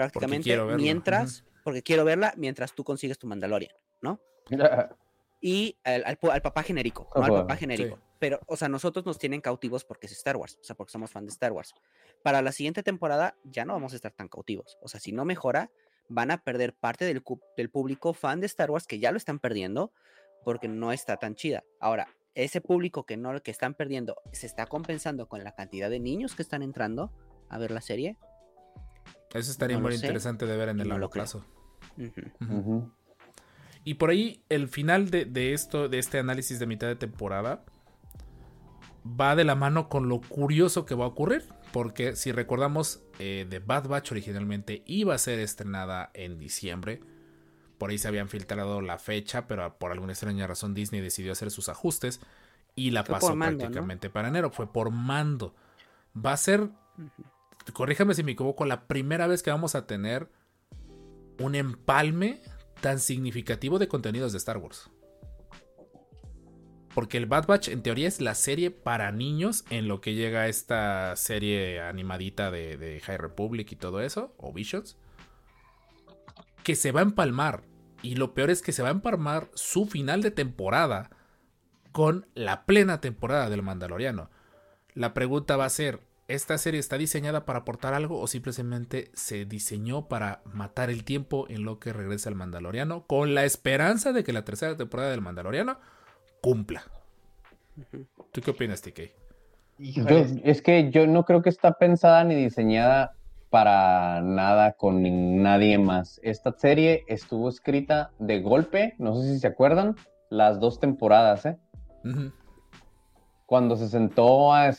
prácticamente quiero verlo, mientras, porque quiero verla mientras tú consigues tu Mandalorian, ¿no? y al, al al papá genérico, no al papá genérico. sí. Pero, o sea, nosotros nos tienen cautivos porque es Star Wars, o sea, porque somos fan de Star Wars. Para la siguiente temporada ya no vamos a estar tan cautivos. O sea, si no mejora, van a perder parte del, del público fan de Star Wars que ya lo están perdiendo porque no está tan chida. Ahora, ese público que no que están perdiendo se está compensando con la cantidad de niños que están entrando a ver la serie. Eso estaría No muy interesante de ver en el no largo plazo. Y por ahí, el final de, de esto, de este análisis de mitad de temporada, va de la mano con lo curioso que va a ocurrir. Porque si recordamos, eh, The Bad Batch originalmente iba a ser estrenada en diciembre. Por ahí se habían filtrado la fecha, pero por alguna extraña razón Disney decidió hacer sus ajustes y la Fue pasó mando, ¿no? prácticamente para enero. Fue por mando. Va a ser corríjame si me equivoco, la primera vez que vamos a tener un empalme tan significativo de contenidos de Star Wars. Porque el Bad Batch en teoría es la serie para niños en lo que llega esta serie animadita de, de High Republic y todo eso, o Visions, que se va a empalmar. Y lo peor es que se va a empalmar su final de temporada con la plena temporada del Mandaloriano. La pregunta va a ser, ¿esta serie está diseñada para aportar algo o simplemente se diseñó para matar el tiempo en lo que regresa el Mandaloriano con la esperanza de que la tercera temporada del Mandaloriano cumpla? ¿Tú qué opinas, TK? Yo- es que yo no creo que está pensada ni diseñada para nada con ni- nadie más. Esta serie estuvo escrita de golpe, no sé si se acuerdan, las dos temporadas, ¿eh? Cuando se sentó a,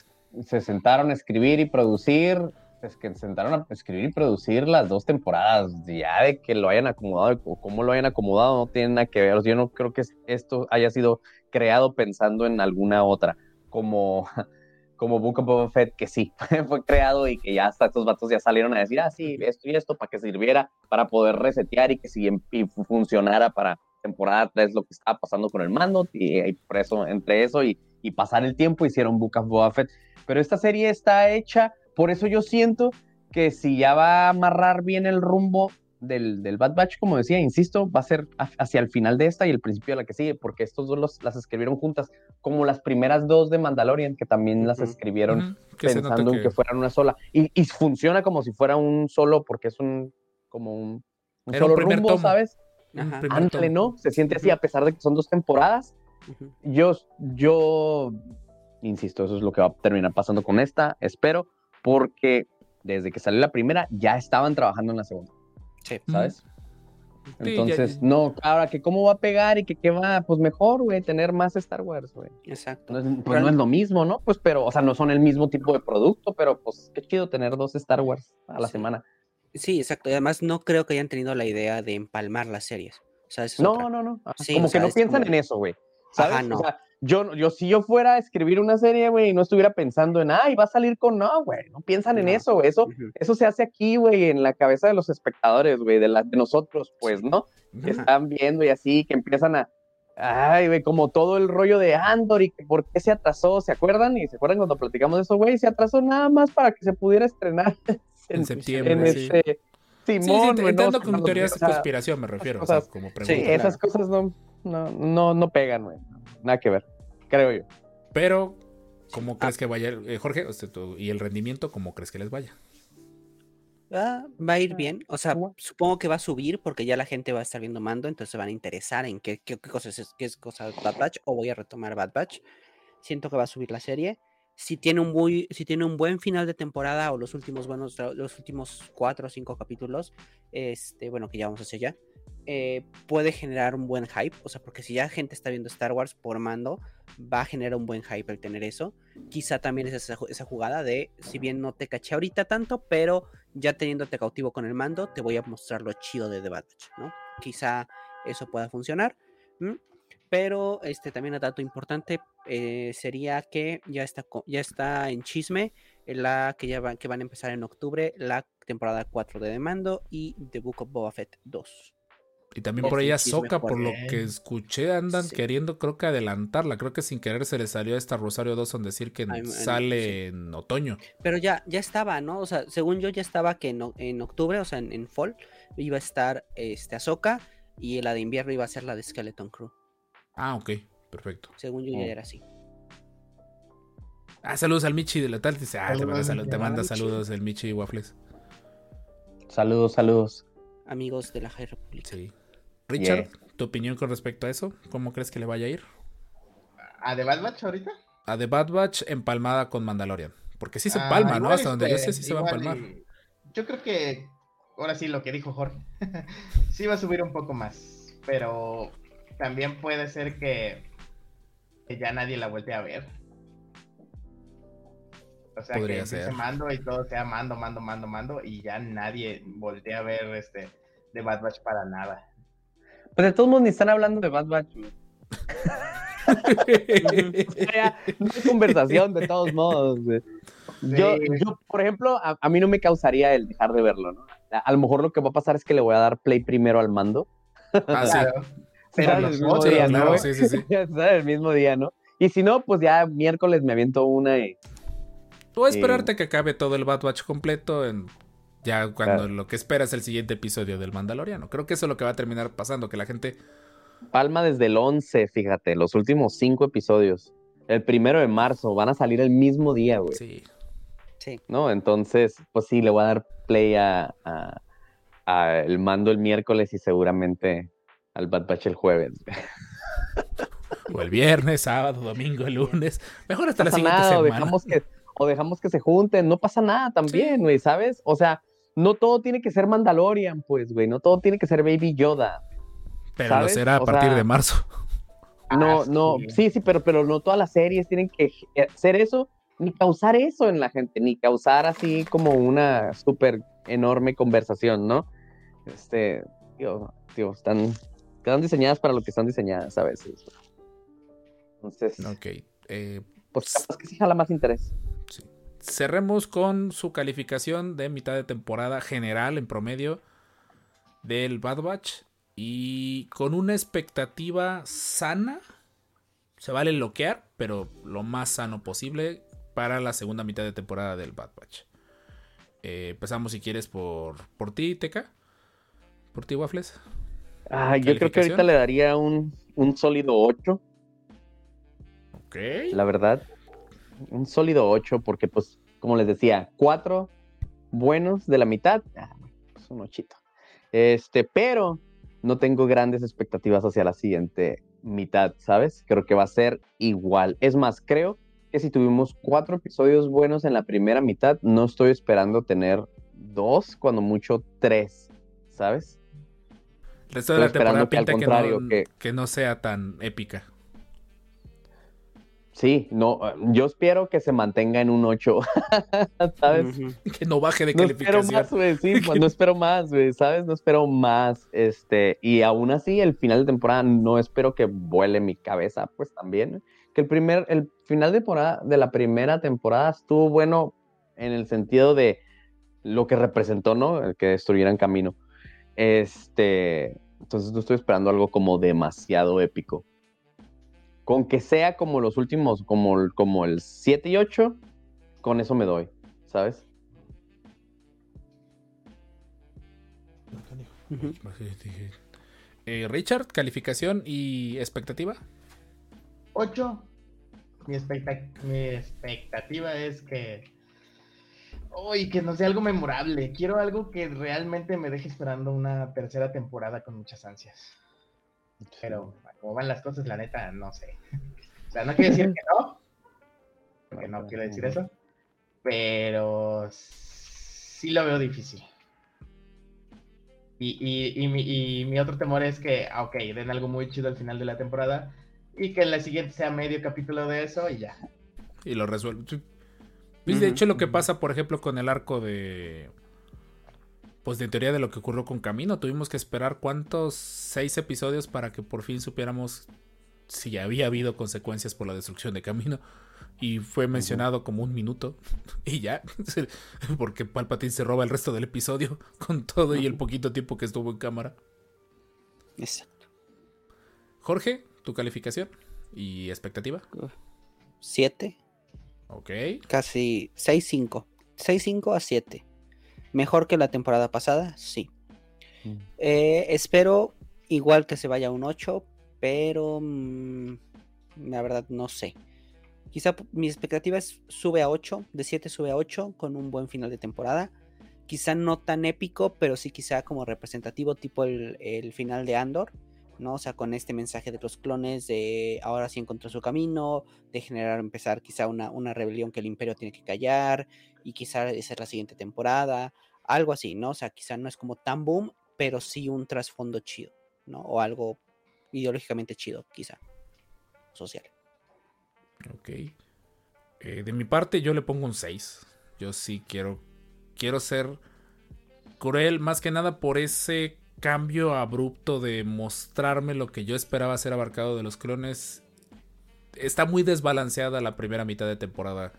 se sentaron a escribir y producir, es que se sentaron a escribir y producir las dos temporadas. Ya de que lo hayan acomodado o cómo lo hayan acomodado no tiene nada que ver. Yo no creo que esto haya sido creado pensando en alguna otra, como, como Book of Boba Fett, que sí, fue creado y que ya hasta estos vatos ya salieron a decir, ah, sí, esto y esto, para que sirviera, para poder resetear y que si y fu- funcionara para temporada 3 lo que estaba pasando con el mando, y, y por eso, entre eso y, y pasar el tiempo, hicieron Book of Boba Fett. Pero esta serie está hecha, por eso yo siento que si ya va a amarrar bien el rumbo del, del Bad Batch, como decía, insisto, va a ser ha- hacia el final de esta y el principio de la que sigue, porque estos dos los- las escribieron juntas, como las primeras dos de Mandalorian, que también las escribieron Ujú. Que pensando en que fueran una sola. Y, y funciona como si fuera un solo, porque es un como un, un Era un solo rumbo, tomo. ¿sabes? Ándale. ¿no? Se siente así a pesar de que son dos temporadas. Yo, yo, insisto, eso es lo que va a terminar pasando con esta, espero, porque desde que salió la primera ya estaban trabajando en la segunda, Sí. ¿sabes? Sí, Entonces, ya- no, ahora que cómo va a pegar y que qué va, pues mejor, güey, tener más Star Wars, güey. Exacto. No es, pues no es lo mismo, ¿no? Pues, pero, o sea, no son el mismo tipo de producto, pero pues qué chido tener dos Star Wars a la Sí. semana. Sí, exacto. Y además no creo que hayan tenido la idea de empalmar las series. O sea, es No, no, no. Sí, como o que sea, no piensan como- en eso, güey. ¿Sabes? Ajá, no. O sea, yo, yo, si yo fuera a escribir una serie, güey, y no estuviera pensando en, ay, va a salir con, no, güey, no piensan en No. eso. Eso, eso se hace aquí, güey, en la cabeza de los espectadores, güey, de, la- de nosotros, pues, ¿no? Que están viendo y así, que empiezan a, ay, güey, como todo el rollo de Andor y que por qué se atrasó, ¿se acuerdan? Y se acuerdan cuando platicamos de eso, güey, se atrasó nada más para que se pudiera estrenar En septiembre, en sí. este... Sí, sí, Simón, güey, no, entrando o sea, con no, teorías o de conspiración me refiero, o sea, cosas- como Sí, pregunta. esas cosas no, no, no, no pegan, güey. Nada que ver, creo yo. Pero, ¿cómo crees que vaya, eh, Jorge? Tú- y el rendimiento, ¿cómo crees que les vaya? Ah, va a ir bien. O sea, supongo que va a subir porque ya la gente va a estar viendo mando, entonces se van a interesar en qué, qué, qué cosas es, qué es cosa Bad Batch o voy a retomar Bad Batch. Siento que va a subir la serie. Si tiene un muy, si tiene un buen final de temporada o los últimos buenos, los últimos cuatro o cinco capítulos, este, bueno, que ya vamos hacia allá, eh, puede generar un buen hype. O sea, porque si ya gente está viendo Star Wars por mando, va a generar un buen hype el tener eso. Quizá también es esa, ju- esa jugada de, si bien no te caché ahorita tanto, pero ya teniéndote cautivo con el mando, te voy a mostrar lo chido de The Bad Batch, ¿no? Quizá eso pueda funcionar. Pero este también un dato importante eh, sería que ya está, ya está en chisme la que ya que van a empezar en octubre la temporada 4 de The Mando y The Book of Boba Fett 2. Y también por chisme Ahsoka, por lo que escuché, andan Sí. queriendo, creo que adelantarla. Creo que sin querer se le salió esta Rosario Dawson decir que sale sí. en otoño. Pero ya, ya estaba, ¿no? O sea, según yo ya estaba que en, en octubre, o sea, en, en fall, iba a estar este Ahsoka y la de invierno iba a ser la de Skeleton Crew. Ah, ok, perfecto. Según yo ya era así. Ah, saludos al Michi de la tal. Dice, ah, te manda, Saludos, salu- te manda saludos el Michi Waffles. Saludos, saludos. Amigos de la High Republic. Sí. Richard, tu opinión con respecto a eso, ¿cómo crees que le vaya a ir? ¿A The Bad Batch ahorita? A The Bad Batch empalmada con Mandalorian. Porque sí se Ah, empalma, ¿no? Hasta donde yo puede, sé, sí se va a y- Yo creo que, ahora sí, lo que dijo Jorge, sí va a subir un poco más, pero también puede ser que, que ya nadie la voltee a ver. O sea, Podría que ser. mando y todo sea mando, mando, mando, mando, y ya nadie voltea a ver este de Bad Batch para nada. Pues de todos modos ni están hablando de Bad Batch. güey. No hay conversación de todos modos. güey. Yo, Sí. yo, por ejemplo, a, a mí no me causaría el dejar de verlo, ¿no? A, a lo mejor lo que va a pasar es que le voy a dar play primero al mando. Ah, los el mismo día, ¿no, claro, sí, sí, sí. ¿Sabes? El mismo día, ¿no? Y si no, pues ya miércoles me aviento una y... O esperarte que acabe todo el Bad Batch completo en ya cuando Claro. lo que espera es el siguiente episodio del Mandaloriano. Creo que eso es lo que va a terminar pasando, que la gente Palma desde el 11, fíjate, los últimos cinco episodios. El primero de marzo, van a salir el mismo día, güey. sí, Sí. ¿No? Entonces, pues sí, le voy a dar play a, a- a el mando el miércoles y seguramente al Bad Batch el jueves. o el viernes, sábado, domingo, el lunes, mejor hasta No la siguiente nada, o semana. dejamos, que, o dejamos que se junten, no pasa nada también, güey, ¿sabes? O sea, no todo tiene que ser Mandalorian, pues, güey, no todo tiene que ser Baby Yoda. Pero ¿sabes? lo será a O partir sea, de marzo. No, Ah, no, sí. sí, pero, pero no todas las series tienen que hacer eso, ni causar eso en la gente, ni causar así como una súper enorme conversación, ¿no? Este, tío, tío, están, están diseñadas para lo que están diseñadas a veces. Entonces, Ok. eh, pues capaz que sí jala más interés. Cerremos con su calificación de mitad de temporada general en promedio del Bad Batch. Y con una expectativa sana. Se vale loquear, pero lo más sano posible para la segunda mitad de temporada del Bad Batch. Eh, empezamos si quieres por, por ti, Teca. Por ti, Waffles. Ah, yo creo que ahorita le daría un, un sólido 8, Ok. la verdad. Un sólido 8, porque pues, como les decía, cuatro buenos de la mitad, ah, pues un ochito. Este, pero no tengo grandes expectativas hacia la siguiente mitad, ¿sabes? Creo que va a ser igual. Es más, creo que si tuvimos cuatro episodios buenos en la primera mitad, no estoy esperando tener dos, cuando mucho tres, ¿sabes? El resto de la Estoy esperando temporada que al pinta que, contrario, no, que- que no sea tan épica. Sí, no, yo espero que se mantenga en un 8, ¿sabes? Que no baje de No espero más, güey, sí, pues no espero más, güey, ¿sabes? No espero más, este, y aún así el final de temporada no espero que vuele mi cabeza, pues también, que el primer, el final de temporada, de la primera temporada estuvo bueno en el sentido de lo que representó, ¿no? El que destruyeran camino, este, entonces no estoy esperando algo como demasiado épico. Con que sea como los últimos, como, el- como el 7 y 8, con eso me doy, ¿sabes? Eh, Richard, calificación y expectativa. 8. Mi, expecta- mi expectativa es que. Uy, que no sea algo memorable. Quiero algo que realmente me deje esperando una tercera temporada con muchas ansias. Pero, como van las cosas, la neta, no sé. O sea, no quiere decir que no. Porque no quiero decir eso. Pero sí lo veo difícil. Y, y- y mi, y mi otro temor es que, ah, ok, den algo muy chido al final de la temporada y que en la siguiente sea medio capítulo de eso y ya. Y lo resuelve. Pues, de hecho, lo que pasa, por ejemplo, con el arco de. Pues de teoría de lo que ocurrió con Camino. Tuvimos que esperar cuántos seis episodios para que por fin supiéramos si había habido consecuencias por la destrucción de Camino. Y fue mencionado como un minuto. Y ya. Porque Palpatine se roba el resto del episodio. Con todo y el poquito tiempo que estuvo en cámara. Exacto. Jorge, tu calificación y expectativa. Siete, Ok. casi 6-5. 6-5 a 7. Mejor que la temporada pasada, sí. Mm. Eh, espero igual que se vaya a un 8, pero mm, la verdad no sé. Quizá mi expectativa es sube a 8, de 7 sube a 8 con un buen final de temporada. Quizá no tan épico, pero sí quizá como representativo tipo el, el final de Andor, ¿no? O sea, con este mensaje de los clones de ahora sí encontró su camino, de generar, empezar quizá una, una rebelión que el imperio tiene que callar y quizá esa es la siguiente temporada, algo así, ¿no? O sea, quizá no es como tan boom, pero sí un trasfondo chido, ¿no? O algo ideológicamente chido, quizá, social. Ok. Eh, de mi parte, yo le pongo un 6. Yo sí quiero. Quiero ser cruel, más que nada por ese cambio abrupto de mostrarme lo que yo esperaba ser abarcado de los clones. Está muy desbalanceada la primera mitad de temporada.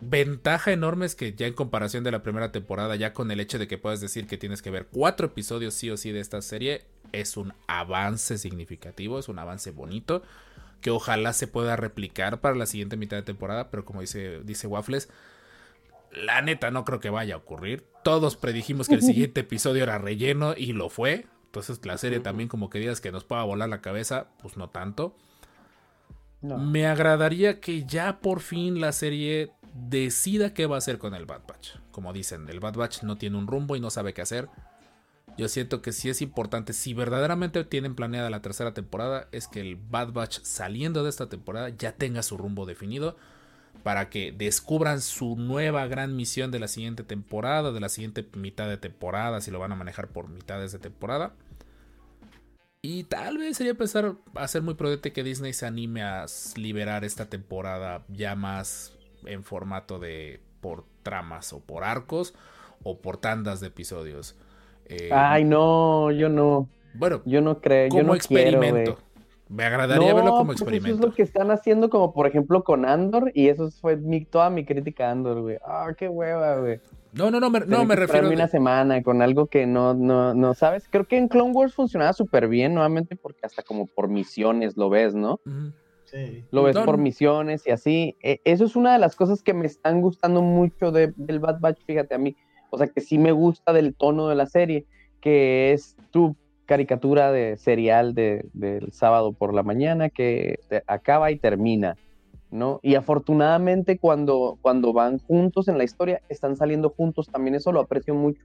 ventaja enorme es que ya en comparación de la primera temporada, ya con el hecho de que puedas decir que tienes que ver cuatro episodios sí o sí de esta serie, es un avance significativo, es un avance bonito, que ojalá se pueda replicar para la siguiente mitad de temporada, pero como dice, dice Waffles, la neta no creo que vaya a ocurrir. Todos predijimos que el siguiente episodio era relleno y lo fue. Entonces la serie también como que digas que nos pueda volar la cabeza, pues no tanto. No. Me agradaría que ya por fin la serie decida qué va a hacer con el Bad Batch. Como dicen, el Bad Batch no tiene un rumbo y no sabe qué hacer. Yo siento que sí es importante, si verdaderamente tienen planeada la tercera temporada, es que el Bad Batch saliendo de esta temporada ya tenga su rumbo definido para que descubran su nueva gran misión de la siguiente temporada, de la siguiente mitad de temporada, si lo van a manejar por mitades de temporada. Y tal vez sería pensar a ser muy prudente que Disney se anime a liberar esta temporada ya más en formato de por tramas o por arcos o por tandas de episodios. Eh, Ay, no, yo no. bueno, Yo no creo. como yo no experimento. Me agradaría No, verlo como pues experimento. Eso es lo que están haciendo, como por ejemplo con Andor, y eso fue mi, toda mi crítica a Andor, güey. Ah, qué hueva, güey. No, no, no, me, no me refiero. una semana con algo que no, no, no sabes. Creo que en Clone Wars funcionaba súper bien, nuevamente, porque hasta como por misiones lo ves, ¿no? Sí. Lo ves No, por misiones y así. E- eso es una de las cosas que me están gustando mucho de- del Bad Batch, fíjate a mí. O sea, que sí me gusta del tono de la serie, que es tu caricatura de serial de- del sábado por la mañana que acaba y termina, ¿no? Y afortunadamente cuando, cuando van juntos en la historia, están saliendo juntos, también eso lo aprecio mucho,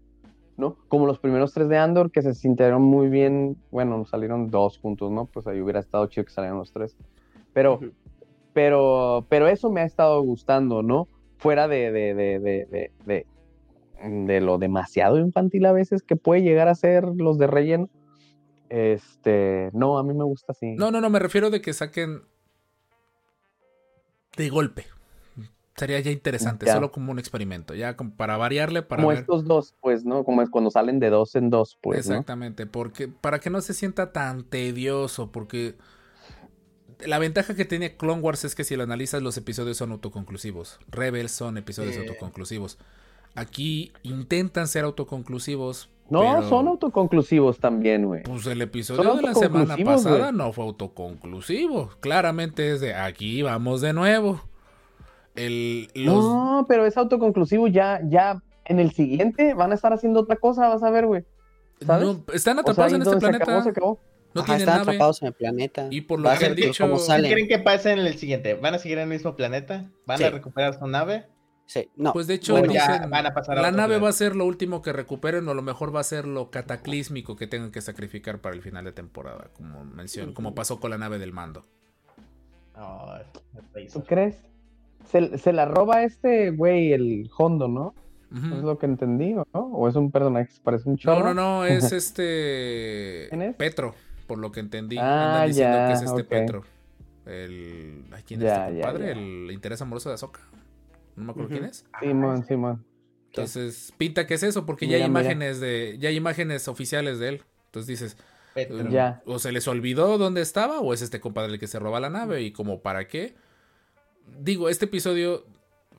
¿no? Como los primeros tres de Andor, que se sintieron muy bien, bueno, salieron dos juntos, ¿no? Pues ahí hubiera estado chido que salieran los tres. Pero, Ujú. pero, pero eso me ha estado gustando, ¿no? Fuera de, de, de, de, de, de- de lo demasiado infantil a veces que puede llegar a ser los de relleno. Este, no, a mí me gusta así. No, no, no, me refiero de que saquen de golpe. Sería ya interesante, Ya. solo como un experimento, ya como para variarle, para como ver. estos dos, pues, ¿no? Como es cuando salen de dos en dos, pues, ¿no? Exactamente, porque para que no se sienta tan tedioso, porque la ventaja que tiene Clone Wars es que si lo analizas los episodios son autoconclusivos. Rebels son episodios autoconclusivos. Aquí intentan ser autoconclusivos. No, pero, son autoconclusivos también, güey. Pues el episodio de la semana pasada no fue autoconclusivo. Claramente es de aquí vamos de nuevo. El, los, No, pero es autoconclusivo ya, ya en el siguiente van a estar haciendo otra cosa, vas a ver, güey. No, están O sea, atrapados en este se planeta. acabó, se acabó. No Ajá, tienen están nave. atrapados en el planeta. Y por lo que han dicho- ¿Qué creen que pase en el siguiente? ¿Van a seguir en el mismo planeta? ¿Van Sí. a recuperar su nave? Sí, no. Pues de hecho, O ya dicen, van a pasar a la nave va a ser lo último que recuperen o a lo mejor va a ser lo cataclísmico que tengan que sacrificar para el final de temporada, como mencioné, como pasó con la nave del mando. ¿Tú crees? Se, se la roba este güey, el Hondo, ¿no? Es lo que entendí, ¿o ¿no? ¿O es un personaje que se parece un No, chorro? no, no, es este ¿Quién es? Petro, por lo que entendí. Ah, Andan diciendo ya, que es este ok. Petro. El ¿ay, ¿quién es Ya, este ya, compadre? ya. El interés amoroso de Azoka. No me acuerdo quién es. Simón, Simón. Entonces, pinta que es eso, porque ya hay mira. imágenes de. Ya hay imágenes oficiales de él. Entonces dices, Petro. Ya. o se les olvidó dónde estaba, o es este compadre el que se roba la nave, y como para qué. Digo, este episodio.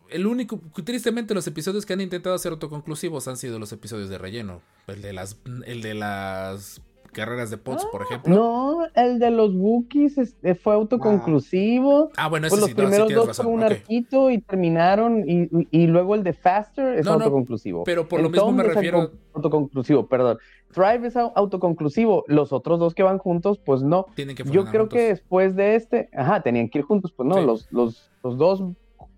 El único, tristemente, los episodios que han intentado ser autoconclusivos han sido los episodios de relleno. El de las, el de las carreras de pods, por ejemplo. No, el de los Wookiees este, fue autoconclusivo. Ah, bueno, ese Pues los no, primeros dos razón. fue un arquito y terminaron, y, luego el de Faster es No, no, autoconclusivo. pero por El lo mismo Tom me refiero- auto- autoconclusivo, perdón. Thrive es au- autoconclusivo. Los otros dos que van juntos, pues no. Tienen que Yo creo juntos. que después de este, ajá, tenían que ir juntos, pues no, Sí. los, los, los dos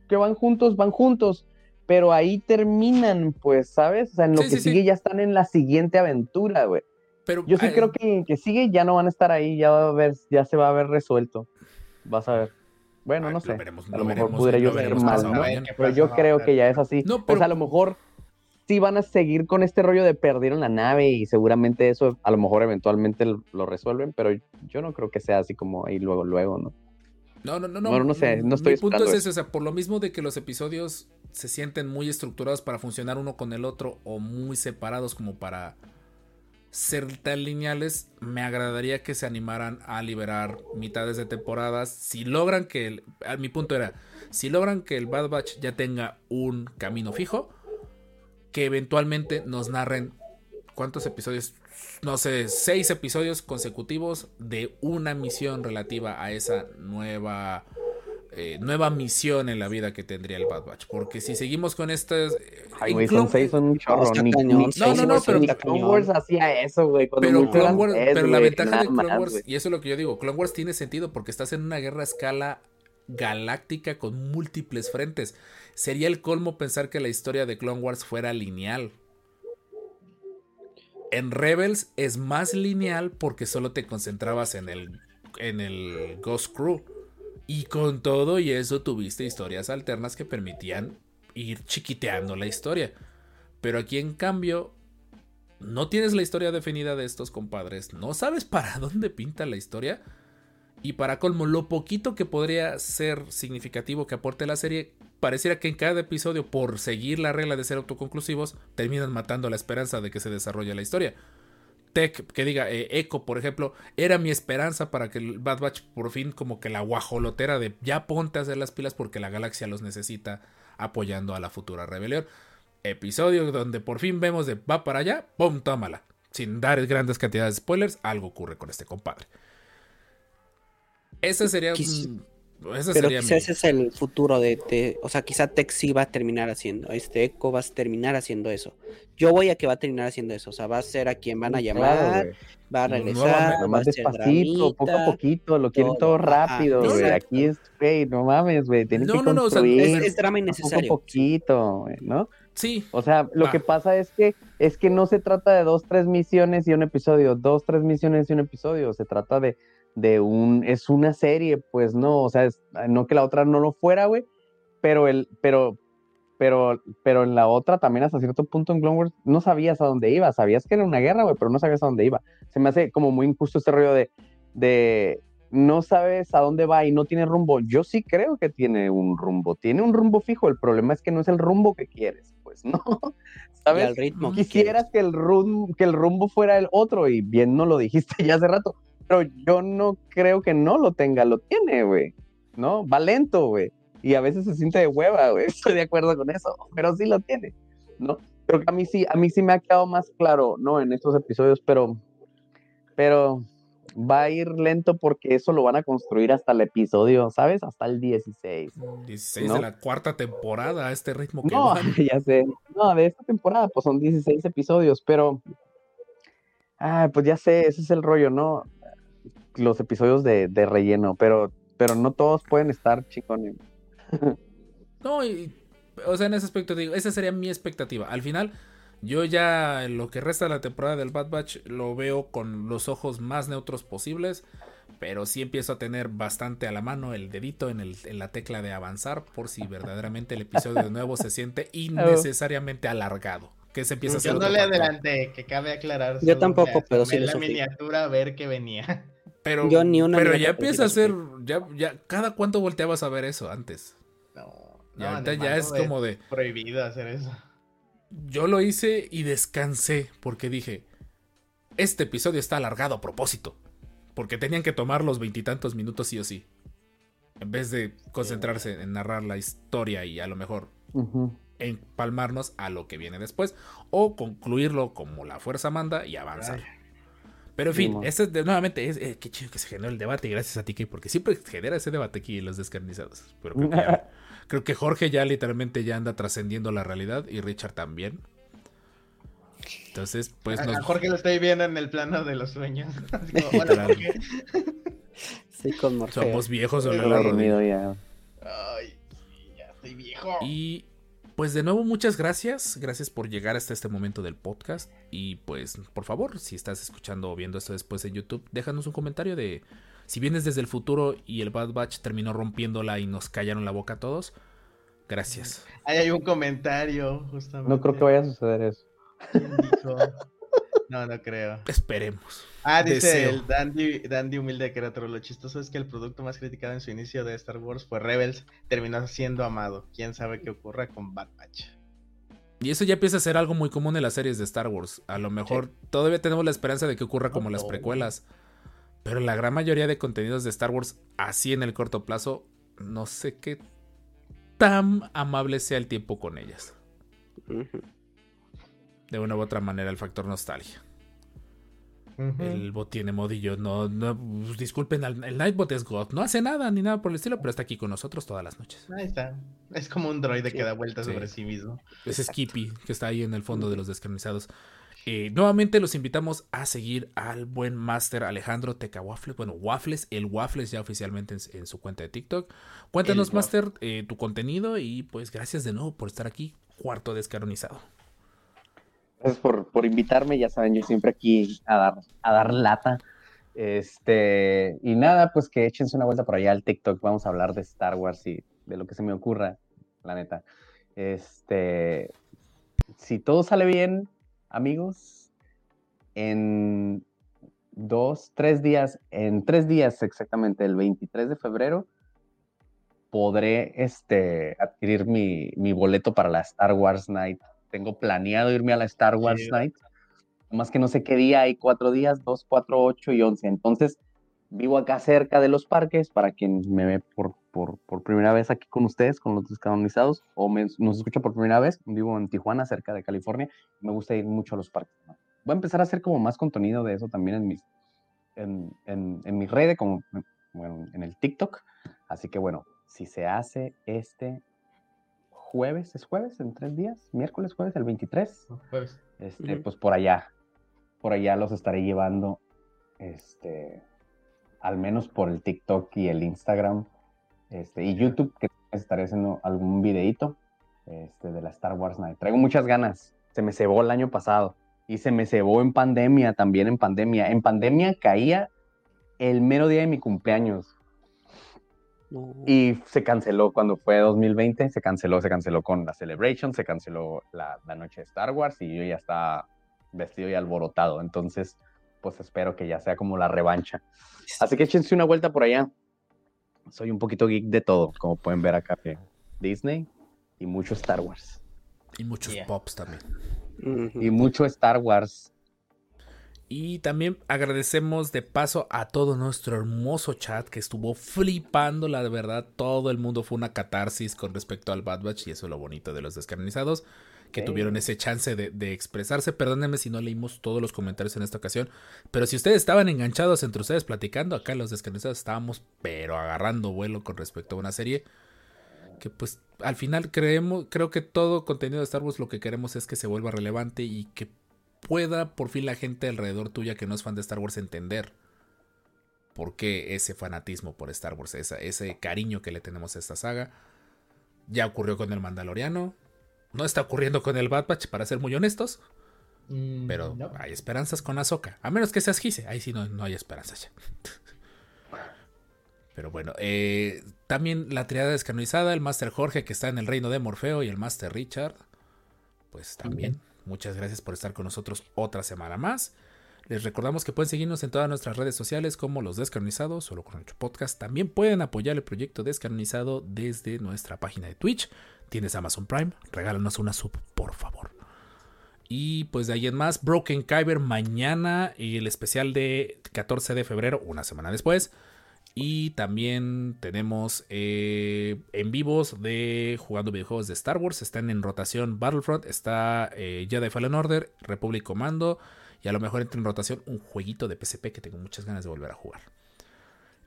que van juntos, van juntos, pero ahí terminan, pues, ¿sabes? O sea, en lo Sí, que sí, sí. sigue ya están en la siguiente aventura, güey. Pero, Yo sí creo que sigue ya no van a estar ahí, ya va a ver, ya se va a ver resuelto. Vas a ver. Bueno, no sé. veremos, a lo lo mejor veremos, pudiera yo ser mal, ¿no? mañana. ¿Qué Pero yo No, creo que ya es así. No, O sea, a lo mejor sí van a seguir con este rollo de perdieron la nave y seguramente eso a lo mejor eventualmente lo resuelven, pero yo no creo que sea así como ahí luego, luego, ¿no? No, no, no, no. Bueno, no sé, no estoy Mi punto es ese, o sea, por lo mismo de que los episodios se sienten muy estructurados para funcionar uno con el otro o muy separados como para ser tan lineales, me agradaría que se animaran a liberar mitades de temporadas. Si logran que, el- mi punto era, si logran que el Bad Batch ya tenga un camino fijo, que eventualmente nos narren cuántos episodios, no sé, seis episodios consecutivos de una misión relativa a esa nueva eh, nueva misión en la vida que tendría el Bad Batch. Porque si seguimos con estas. eh, Ay, güey, Clone- son seis, son un chorro. Ni, ni- No, no, no, pero-. Clone Wars hacía eso, güey. Pero Clone Wars- la ventaja de Clone más, Wars, y eso es lo que yo digo, Clone Wars tiene sentido porque estás en una guerra a escala galáctica con múltiples frentes. Sería el colmo pensar que la historia de Clone Wars fuera lineal. En Rebels es más lineal porque solo te concentrabas en el, en el Ghost Crew. Y con todo y eso tuviste historias alternas que permitían ir chiquiteando la historia. Pero aquí en cambio no tienes la historia definida de estos compadres, no sabes para dónde pinta la historia. Y para colmo, lo poquito que podría ser significativo que aporte la serie, pareciera que en cada episodio, por seguir la regla de ser autoconclusivos, terminan matando la esperanza de que se desarrolle la historia. Tech, que diga, eh, Echo, por ejemplo, era mi esperanza para que el Bad Batch por fin como que la guajolotera de ya ponte a hacer las pilas porque la galaxia los necesita apoyando a la futura rebelión. Episodio donde por fin vemos de va para allá, ¡pum! Tómala. Sin dar grandes cantidades de spoilers, algo ocurre con este compadre. Ese sería. Quis- ese Pero sería quizás mi- ese es el futuro de, de- o sea, quizá Tex sí va a terminar haciendo, este Echo va a terminar haciendo eso. Yo voy a que va a terminar haciendo eso, o sea, va a ser a quien van a llamar, va a regresar, va Nomás a hacer despacito, poco a dramita. poquito, lo quieren todo. rápido, güey. Aquí es, güey, no mames, güey. No, que no, no, o sea, Es, es drama poco a innecesario. poquito, güey, ¿no? Sí, O sea, lo Va. que pasa es que es que no se trata de dos, tres misiones y un episodio, dos, tres misiones y un episodio, se trata de, de un, es una serie, pues no, o sea, es- no que la otra no lo fuera, güey, pero el, pero, pero, pero en la otra también hasta cierto punto en Clone Wars no sabías a dónde iba, sabías que era una guerra, güey, pero no sabías a dónde iba. Se me hace como muy injusto este rollo de, de no sabes a dónde va y no tiene rumbo. Yo sí creo que tiene un rumbo, tiene un rumbo fijo, el problema es que no es el rumbo que quieres, pues, ¿no? Y ¿Sabes? al ritmo. que Quisieras que el, rum- que el rumbo fuera el otro y bien no lo dijiste ya hace rato, pero yo no creo que no lo tenga, lo tiene, güey, ¿no? Va lento, güey, y a veces se siente de hueva, güey, estoy de acuerdo con eso, pero sí lo tiene, ¿no? Creo que a mí sí, a mí sí me ha quedado más claro, ¿no? En estos episodios, pero, pero va a ir lento porque eso lo van a construir hasta el episodio, ¿sabes? Hasta el 16. 16 ¿no? de la cuarta temporada, a este ritmo que No, ya sé. No, de esta temporada, pues son 16 episodios, pero. Ah, pues ya sé, ese es el rollo, ¿no? Los episodios de, de relleno, pero, pero no todos pueden estar chingones. No, y, o sea, en ese aspecto digo, esa sería mi expectativa. Al final, yo ya en lo que resta de la temporada del Bad Batch lo veo con los ojos más neutros posibles, pero sí empiezo a tener bastante a la mano el dedito en, el- en la tecla de avanzar por si verdaderamente el episodio de nuevo se siente innecesariamente alargado. Que se empieza a hacer Yo no le adelanté, que cabe aclarar. Yo tampoco, pero sí la miniatura a ver qué venía. Pero, Yo ni una pero ya empieza a ser, ya, ya, cada cuánto volteabas a ver eso antes. No, Y no, ahorita ya es como de, prohibido hacer eso. Yo lo hice y descansé porque dije, este episodio está alargado a propósito. Porque tenían que tomar los veintitantos minutos sí o sí. En vez de concentrarse en narrar la historia y a lo mejor empalmarnos a lo que viene después. O concluirlo como la fuerza manda y avanzar. Pero en fin, este de- nuevamente es eh, qué chido que se generó el debate. y Gracias a ti, Key, porque siempre genera ese debate aquí los descarnizados. Pero creo que, ya- creo que Jorge ya literalmente ya anda trascendiendo la realidad y Richard también. Entonces, pues a, nos, a Jorge lo estoy viendo en el plano de los sueños. Así como. Jorge. Sí, con Morfeo. somos viejos o ya. Ay, sí, ya estoy viejo. Y pues de nuevo, muchas gracias. Gracias por llegar hasta este momento del podcast. Y pues, por favor, si estás escuchando o viendo esto después en YouTube, déjanos un comentario de si vienes desde el futuro y el Bad Batch terminó rompiéndola y nos callaron la boca a todos. Gracias. Ahí hay un comentario, justamente. No creo que vaya a suceder eso. No, no creo. Esperemos. Ah, dice Deseo. el Dandy, Dandy Humilde Creator. Lo chistoso es que el producto más criticado en su inicio de Star Wars fue Rebels. Terminó siendo amado. Quién sabe qué ocurra con Bad Batch. Y eso ya empieza a ser algo muy común en las series de Star Wars. A lo mejor todavía tenemos la esperanza de que ocurra como las precuelas. Pero la gran mayoría de contenidos de Star Wars, así en el corto plazo, no sé qué tan amable sea el tiempo con ellas. Ujú. De una u otra manera, el factor nostalgia. El bot tiene modillo. No, no, pues, disculpen, el Nightbot es God. No hace nada ni nada por el estilo, pero está aquí con nosotros todas las noches. Ahí está. Es como un droide que da vueltas Sí. sobre sí mismo. Es Skippy, que está ahí en el fondo de los descarnizados. Eh, nuevamente los invitamos a seguir al buen Master Alejandro Teca Waffles. Bueno, Waffles, el Waffles ya oficialmente en, en su cuenta de TikTok. Cuéntanos, El Master, eh, tu contenido y pues gracias de nuevo por estar aquí. Cuarto descanonizado. Gracias por, por invitarme, ya saben, yo siempre aquí a dar, a dar lata. Este, y nada, pues que échense una vuelta por allá al TikTok, vamos a hablar de Star Wars y de lo que se me ocurra, la neta. Este, si todo sale bien, amigos, en dos, tres días, en tres días exactamente, el 23 de febrero, podré este, adquirir mi, mi boleto para la Star Wars Night. Tengo planeado irme a la Star Wars Chido. Night. Más que no sé qué día, hay cuatro días, dos, cuatro, ocho y once. Entonces, vivo acá cerca de los parques, para quien me ve por, por, por primera vez aquí con ustedes, con los descanonizados, o me- nos escucha por primera vez, vivo en Tijuana, cerca de California, me gusta ir mucho a los parques. ¿no? Voy a empezar a hacer como más contenido de eso también en mis, en, en, en mis redes, como bueno, en el TikTok. Así que bueno, si se hace este jueves, ¿es jueves? ¿En tres días? ¿Miércoles, jueves, el 23? Pues, Este, Ujú. pues por allá, por allá los estaré llevando, este, al menos por el TikTok y el Instagram, este, y YouTube, que estaré haciendo algún videito, este, de la Star Wars Night. Traigo muchas ganas, se me cebó el año pasado, y se me cebó en pandemia, también en pandemia. En pandemia caía el mero día de mi cumpleaños, No. y se canceló cuando fue 2020, se canceló, se canceló con la Celebration, se canceló la, la noche de Star Wars y yo ya estaba vestido y alborotado. Entonces, pues espero que ya sea como la revancha. Así que échense una vuelta por allá. Soy un poquito geek de todo, como pueden ver acá Disney y mucho Star Wars. Y muchos Yeah. pops también. Y mucho Star Wars. Y también agradecemos de paso a todo nuestro hermoso chat que estuvo flipando, la verdad. Todo el mundo fue una catarsis con respecto al Bad Batch y eso es lo bonito de los descarnizados, que tuvieron ese chance de, de expresarse. Perdónenme si no leímos todos los comentarios en esta ocasión, pero si ustedes estaban enganchados entre ustedes platicando, acá los descarnizados estábamos pero agarrando vuelo con respecto a una serie que pues al final creemos, creo que todo contenido de Star Wars lo que queremos es que se vuelva relevante y que pueda por fin la gente alrededor tuya que no es fan de Star Wars entender por qué ese fanatismo por Star Wars, esa- ese cariño que le tenemos a esta saga. Ya ocurrió con el Mandaloriano, no está ocurriendo con el Bad Batch, para ser muy honestos, mm, pero no. hay esperanzas con Ahsoka, a menos que seas Gise, ahí sí no, no hay esperanzas ya. Pero bueno, eh, también la triada descanonizada, el Master Jorge que está en el reino de Morfeo y el Master Richard, pues también muchas gracias por estar con nosotros otra semana más. Les recordamos que pueden seguirnos en todas nuestras redes sociales como Los Descanonizados, solo con nuestro podcast. También pueden apoyar el proyecto Descanonizado desde nuestra página de Twitch. Tienes Amazon Prime, regálanos una sub, por favor. Y pues de ahí en más, Broken Kyber mañana y el especial de 14 de febrero, una semana después. Y también tenemos eh, en vivos de jugando videojuegos de Star Wars. Están en rotación Battlefront, está eh, Jedi Fallen Order, Republic Commando. Y a lo mejor entra en rotación un jueguito de PSP que tengo muchas ganas de volver a jugar.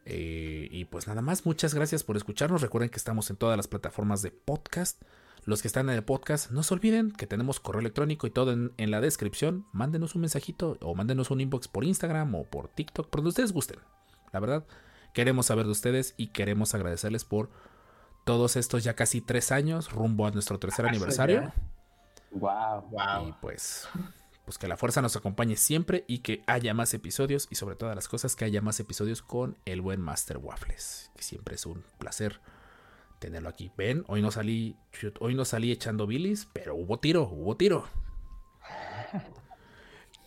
Eh, y pues nada más, muchas gracias por escucharnos. Recuerden que estamos en todas las plataformas de podcast. Los que están en el podcast, no se olviden que tenemos correo electrónico y todo en, en la descripción. Mándenos un mensajito o mándenos un inbox por Instagram o por TikTok, por donde ustedes gusten. La verdad, queremos saber de ustedes y queremos agradecerles por todos estos ya casi tres años rumbo a nuestro tercer Ah, aniversario. Wow. Wow. Y pues, pues que la fuerza nos acompañe siempre y que haya más episodios y sobre todas las cosas que haya más episodios con el buen Master Waffles, que siempre es un placer tenerlo aquí. Ven, hoy no salí, hoy no salí echando bilis, pero hubo tiro, hubo tiro.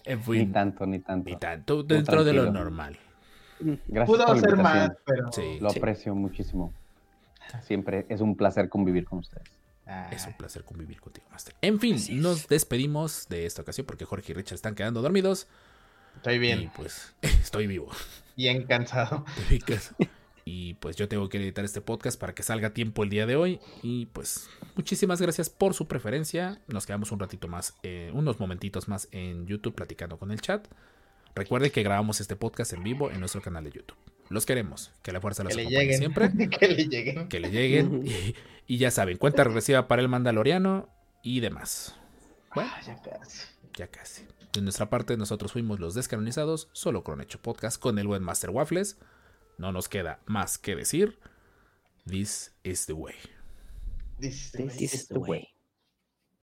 En Ni tanto, ni tanto. ni tanto dentro de lo normal. Gracias Pudo por la ser invitación. más, pero. Sí. Lo aprecio muchísimo. Siempre es un placer convivir con ustedes. Ah, Es un placer convivir contigo, Master. En fin, nos despedimos de esta ocasión porque Jorge y Richard están quedando dormidos. estoy Y bien, pues estoy vivo. bien cansado. Y pues yo tengo que editar este podcast para que salga a tiempo el día de hoy. Y pues muchísimas gracias por su preferencia. Nos quedamos un ratito más, eh, unos momentitos más en YouTube platicando con el chat. Recuerden que grabamos este podcast en vivo en nuestro canal de YouTube. Los queremos. Que la fuerza los Que acompañe lleguen. siempre. que le lleguen. Que le lleguen. Y, y ya saben, cuenta regresiva para el Mandaloriano y demás. Bueno, Ah, ya casi. ya casi. De nuestra parte, nosotros fuimos los descanonizados, solo con Hecho Podcast con el buen Master Waffles. No nos queda más que decir. This is the way. This is the way.